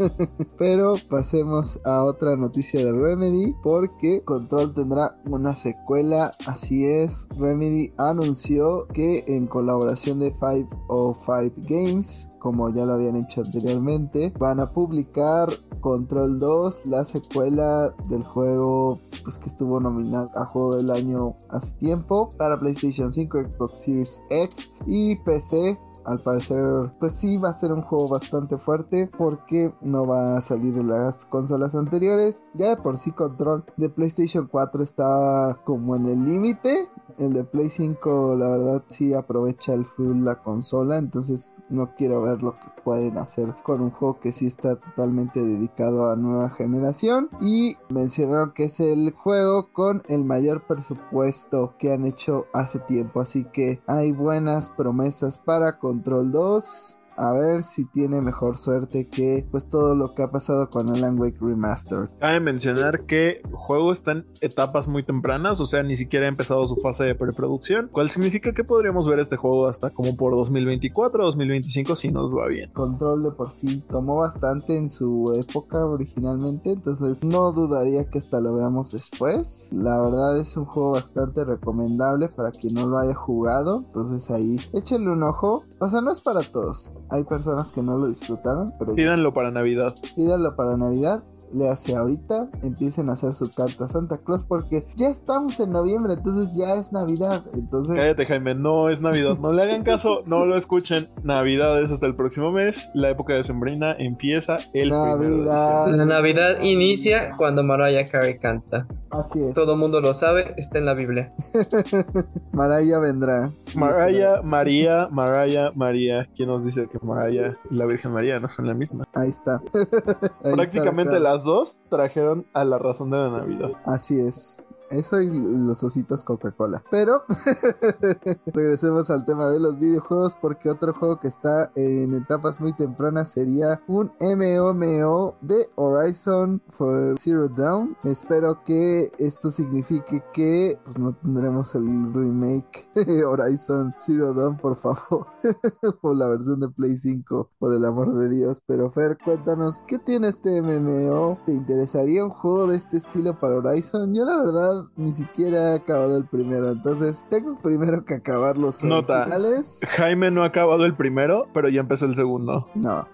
Pero pasemos a otra noticia de Remedy porque Control tendrá una secuela, así es, Remedy anunció que en colaboración de 505 Games como ya lo habían hecho anteriormente. Van a publicar Control 2, la secuela del juego pues, que estuvo nominado a juego del año hace tiempo para PlayStation 5, Xbox Series X y PC al parecer pues sí va a ser un juego bastante fuerte porque no va a salir de las consolas anteriores. Ya de por sí control de PlayStation 4 está como en el límite el de Play 5 la verdad sí aprovecha el full la consola entonces no quiero ver lo que pueden hacer con un juego que sí está totalmente dedicado a nueva generación. Y mencionaron que es el juego con el mayor presupuesto que han hecho hace tiempo así que hay buenas promesas para Control 2 a ver si tiene mejor suerte que pues todo lo que ha pasado con Alan Wake Remastered. Cabe mencionar que el juego está en etapas muy tempranas, o sea, ni siquiera ha empezado su fase de preproducción, cual significa que podríamos ver este juego hasta como por 2024 2025 si nos va bien. Control de por sí tomó bastante en su época originalmente, entonces no dudaría que hasta lo veamos después. La verdad es un juego bastante recomendable para quien no lo haya jugado, entonces ahí échenle un ojo. O sea, no es para todos. Hay personas que no lo disfrutaron, pero Pídanlo para Navidad. pídanlo para Navidad. Le hace ahorita, empiecen a hacer su carta a Santa Claus porque ya estamos en noviembre, entonces ya es Navidad. Entonces, Cállate, Jaime, no es Navidad. No le hagan caso, no lo escuchen. Navidad es hasta el próximo mes. La época de Sembrina empieza el de Navidad. La Navidad inicia cuando Mariah Carey canta. así es. Todo el mundo lo sabe, está en la Biblia. Maraya vendrá. Mariah, María, Mariah, María. ¿Quién nos dice que Mariah y la Virgen María no son la misma? Ahí está. Ahí Prácticamente está, las dos trajeron a la razón de la Navidad. Así es. Eso y los ositos Coca-Cola. Pero regresemos al tema de los videojuegos porque otro juego que está en etapas muy tempranas sería un MMO de Horizon for Zero Dawn. Espero que esto signifique que pues, no tendremos el remake Horizon Zero Dawn, por favor. o la versión de Play 5, por el amor de Dios. Pero Fer, cuéntanos, ¿qué tiene este MMO? ¿Te interesaría un juego de este estilo para Horizon? Yo la verdad ni siquiera he acabado el primero, entonces tengo primero que acabar los Nota. originales. Jaime no ha acabado el primero, pero ya empezó el segundo. No.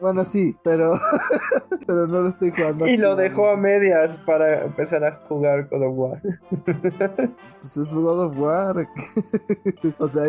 bueno, sí, pero pero no lo estoy jugando. Y lo dejó a medias para empezar a jugar God of War. Pues es God of War. o sea,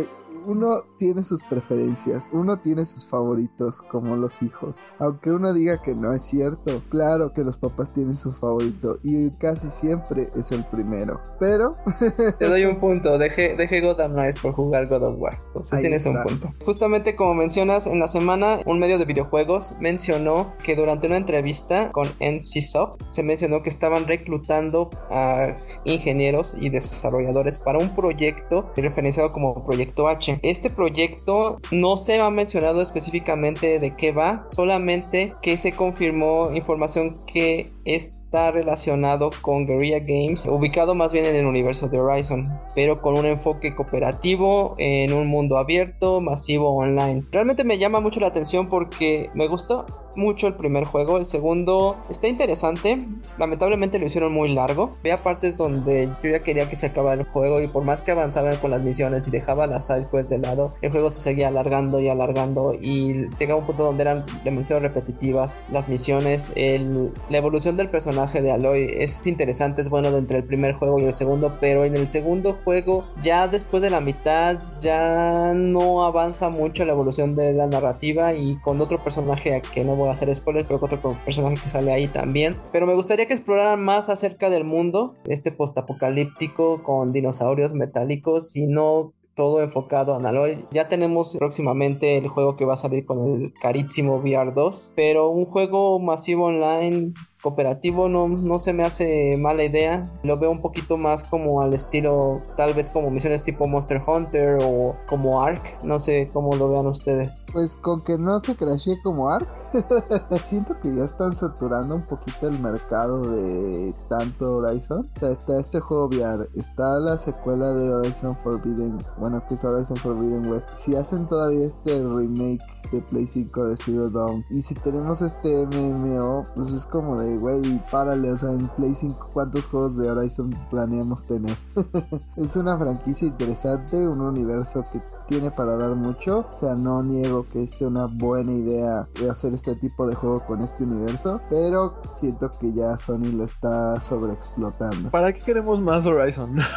uno tiene sus preferencias, uno tiene sus favoritos, como los hijos. Aunque uno diga que no es cierto, claro que los papás tienen su favorito y casi siempre es el primero. Pero Te doy un punto, dejé, dejé Gotham Knights por jugar God of War. Entonces Ahí tienes un punto. Justamente como mencionas, en la semana un medio de videojuegos mencionó que durante una entrevista con NCSoft se mencionó que estaban reclutando a ingenieros y desarrolladores para un proyecto referenciado como Proyecto H. Este proyecto no se ha mencionado específicamente de qué va, solamente que se confirmó información que está relacionado con Guerrilla Games, ubicado más bien en el universo de Horizon, pero con un enfoque cooperativo en un mundo abierto, masivo online. Realmente me llama mucho la atención porque me gustó mucho el primer juego, el segundo está interesante, lamentablemente lo hicieron muy largo, había partes donde yo ya quería que se acabara el juego y por más que avanzaban con las misiones y dejaba las side quests de lado, el juego se seguía alargando y alargando y llegaba un punto donde eran demasiado repetitivas las misiones, la evolución del personaje de Aloy es interesante, es bueno de entre el primer juego y el segundo, pero en el segundo juego ya después de la mitad ya no avanza mucho la evolución de la narrativa y con otro personaje que no voy a hacer spoiler, pero con otro personaje que sale ahí también. Pero me gustaría que exploraran más acerca del mundo, este postapocalíptico con dinosaurios metálicos y no todo enfocado en Aloy. Ya tenemos próximamente el juego que va a salir con el carísimo VR 2, pero un juego masivo online cooperativo no, no se me hace mala idea. Lo veo un poquito más como al estilo, tal vez como misiones tipo Monster Hunter o como Ark. No sé cómo lo vean ustedes. pues con que no se crashee como Ark, siento que ya están saturando un poquito el mercado de tanto Horizon. O sea, está este juego VR, está la secuela de Horizon Forbidden, bueno, que es Horizon Forbidden West. Si hacen todavía este remake de Play 5 de Zero Dawn y si tenemos este MMO, pues es como de, güey, párale, o sea, en Play 5, ¿cuántos juegos de Horizon planeamos tener? es una franquicia interesante, un universo que tiene para dar mucho. O sea, no niego que sea una buena idea de hacer este tipo de juego con este universo. Pero siento que ya Sony lo está sobreexplotando. ¿Para qué queremos más Horizon?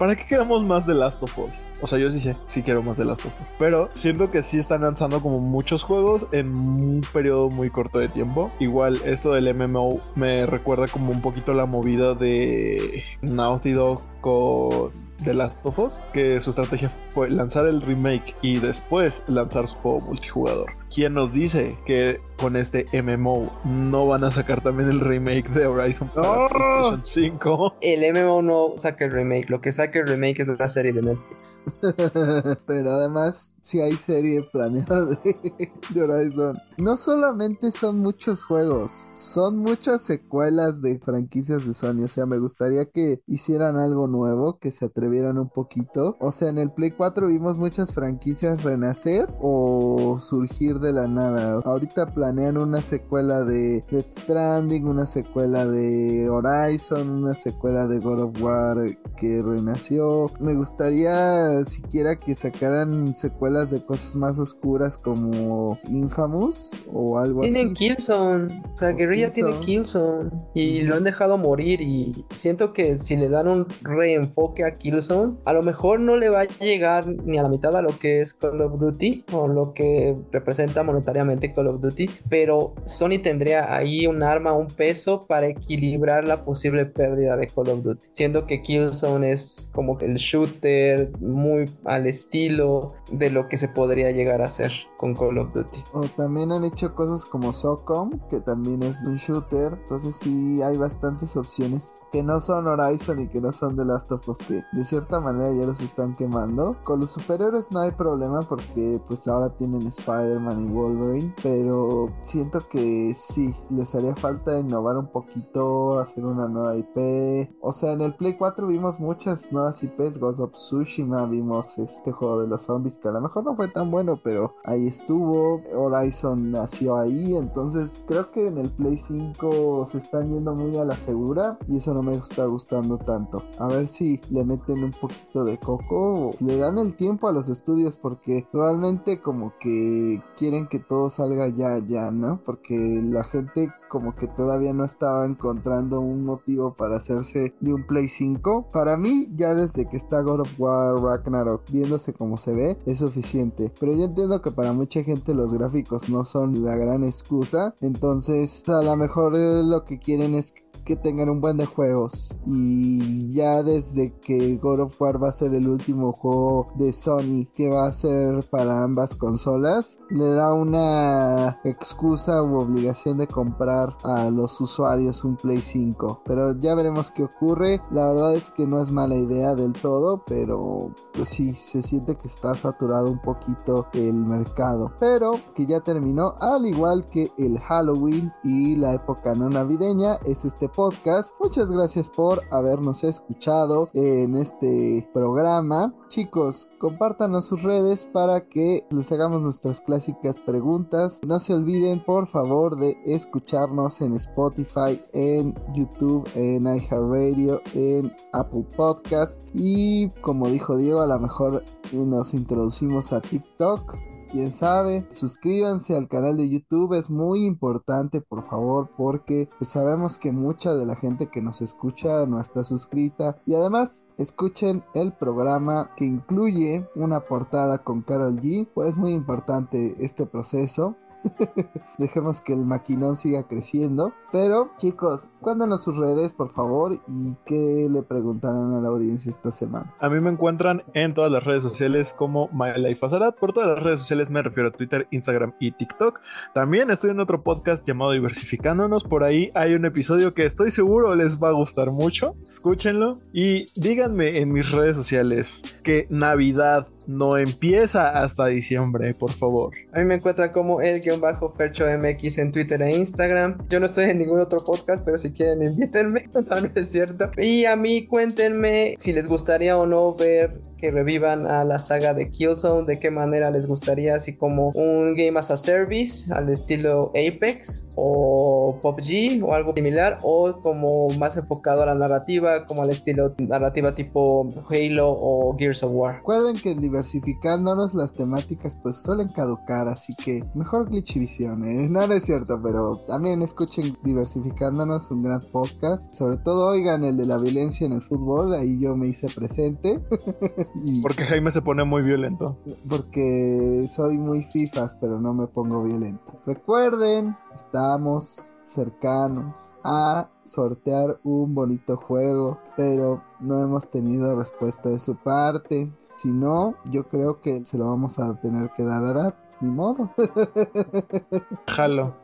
¿Para qué queremos más de Last of Us? O sea, yo sí sé, sí quiero más de Last of Us. Pero siento que sí están lanzando como muchos juegos en un periodo muy corto de tiempo. Igual esto del MMO me recuerda como un poquito la movida de Naughty Dog con The Last of Us, que su estrategia fue lanzar el remake y después lanzar su juego multijugador. ¿Quién nos dice que con este MMO no van a sacar también el remake de Horizon para PlayStation 5? El MMO no saca el remake, lo que saca el remake es la serie de Netflix. Pero además, si hay serie planeada de, de, Horizon. No solamente son muchos juegos, son muchas secuelas de franquicias de Sony. O sea, me gustaría que hicieran algo nuevo, que se atrevieran un poquito. O sea, en el Play 4 vimos muchas franquicias renacer o surgir de la nada. Ahorita planean una secuela de Death Stranding, una secuela de Horizon, una secuela de God of War que renació. Me gustaría siquiera que sacaran secuelas de cosas más oscuras como Infamous o algo así. Tienen Killzone, o sea, Guerrilla tiene Killzone y lo han dejado morir y siento que si le dan un reenfoque a Killzone, a lo mejor no le va a llegar ni a la mitad a lo que es Call of Duty o lo que representa monetariamente Call of Duty, pero Sony tendría ahí un arma, un peso para equilibrar la posible pérdida de Call of Duty, siendo que Killzone es como el shooter muy al estilo de lo que se podría llegar a hacer con Call of Duty. O también han hecho cosas como SOCOM, que también es un shooter, entonces sí hay bastantes opciones que no son Horizon y que no son The Last of Us que de cierta manera ya los están quemando. Con los superhéroes no hay problema porque pues ahora tienen Spider-Man y Wolverine, pero siento que sí, les haría falta innovar un poquito, hacer una nueva IP. O sea, en el Play 4 vimos muchas nuevas IPs, Ghost of Tsushima, vimos este juego de los zombies que a lo mejor no fue tan bueno, pero ahí estuvo. Horizon nació ahí, entonces creo que en el Play 5 se están yendo muy a la segura y eso no me está gustando tanto. A ver si le meten un poquito de coco o le dan el tiempo a los estudios porque realmente como que quieren que todo salga ya, ya, ¿no? Porque la gente como que todavía no estaba encontrando un motivo para hacerse de un Play 5. Para mí, ya desde que está God of War Ragnarok viéndose como se ve, es suficiente. Pero yo entiendo que para mucha gente los gráficos no son la gran excusa. Entonces, a lo mejor eh, lo que quieren es que tengan un buen de juegos. Y ya desde que God of War va a ser el último juego de Sony que va a ser para ambas consolas, le da una excusa u obligación de comprar a los usuarios un Play 5. Pero ya veremos qué ocurre. La verdad es que no es mala idea del todo, pero pues sí, se siente que está saturado un poquito el mercado. Pero que ya terminó, al igual que el Halloween y la época no navideña, es este podcast. Muchas gracias por habernos escuchado en este programa. Chicos, compártanos sus redes para que les hagamos nuestras clásicas preguntas. No se olviden, por favor, de escucharnos en Spotify, en YouTube, en iHeartRadio, en Apple Podcast. Y como dijo Diego, a lo mejor nos introducimos a TikTok quién sabe. Suscríbanse al canal de YouTube, es muy importante, por favor, porque sabemos que mucha de la gente que nos escucha no está suscrita. Y además, escuchen el programa que incluye una portada con Carol G, pues es muy importante este proceso. Dejemos que el maquinón siga creciendo. Pero, chicos, cuéntanos sus redes, por favor, y qué le preguntarán a la audiencia esta semana. A mí me encuentran en todas las redes sociales como MyLifeAzarat. Por todas las redes sociales me refiero a Twitter, Instagram y TikTok. También estoy en otro podcast llamado Diversificándonos. Por ahí hay un episodio que estoy seguro les va a gustar mucho. Escúchenlo y díganme en mis redes sociales que Navidad no empieza hasta diciembre, por favor. A mí me encuentran como el-fercho MX en Twitter e Instagram. Yo no estoy en ningún otro podcast, pero si quieren invítenme. no, no es cierto. Y a mí cuéntenme si les gustaría o no ver que revivan a la saga de Killzone, de qué manera les gustaría, así como un Game as a Service al estilo Apex o PUBG o algo similar, o como más enfocado a la narrativa, como al estilo narrativa tipo Halo o Gears of War. Recuerden que diversificándonos las temáticas pues suelen caducar, así que mejor Glitchvision, ¿eh? no, no es cierto, pero también escuchen diversificándonos un gran podcast, sobre todo oigan el de la violencia en el fútbol, ahí yo me hice presente. Porque Jaime se pone muy violento. Porque soy muy fifas, pero no me pongo violento. Recuerden estamos cercanos a sortear un bonito juego, pero no hemos tenido respuesta de su parte. Si no, yo creo que se lo vamos a tener que dar a Arat ni modo. Jalo.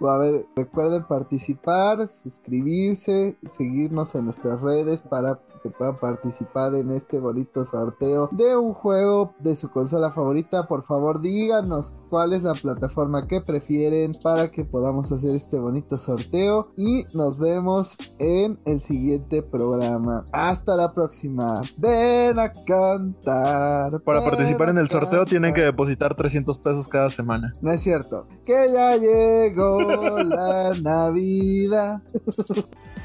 a ver, recuerden participar, suscribirse, seguirnos en nuestras redes para que puedan participar en este bonito sorteo de un juego de su consola favorita. Por favor, díganos cuál es la plataforma que prefieren para que podamos hacer este bonito sorteo. Y nos vemos en el siguiente programa. Hasta la próxima. Ven a cantar. Para participar en el sorteo tienen que depositar 300 pesos cada semana. No es cierto. Que ya llegó la Navidad.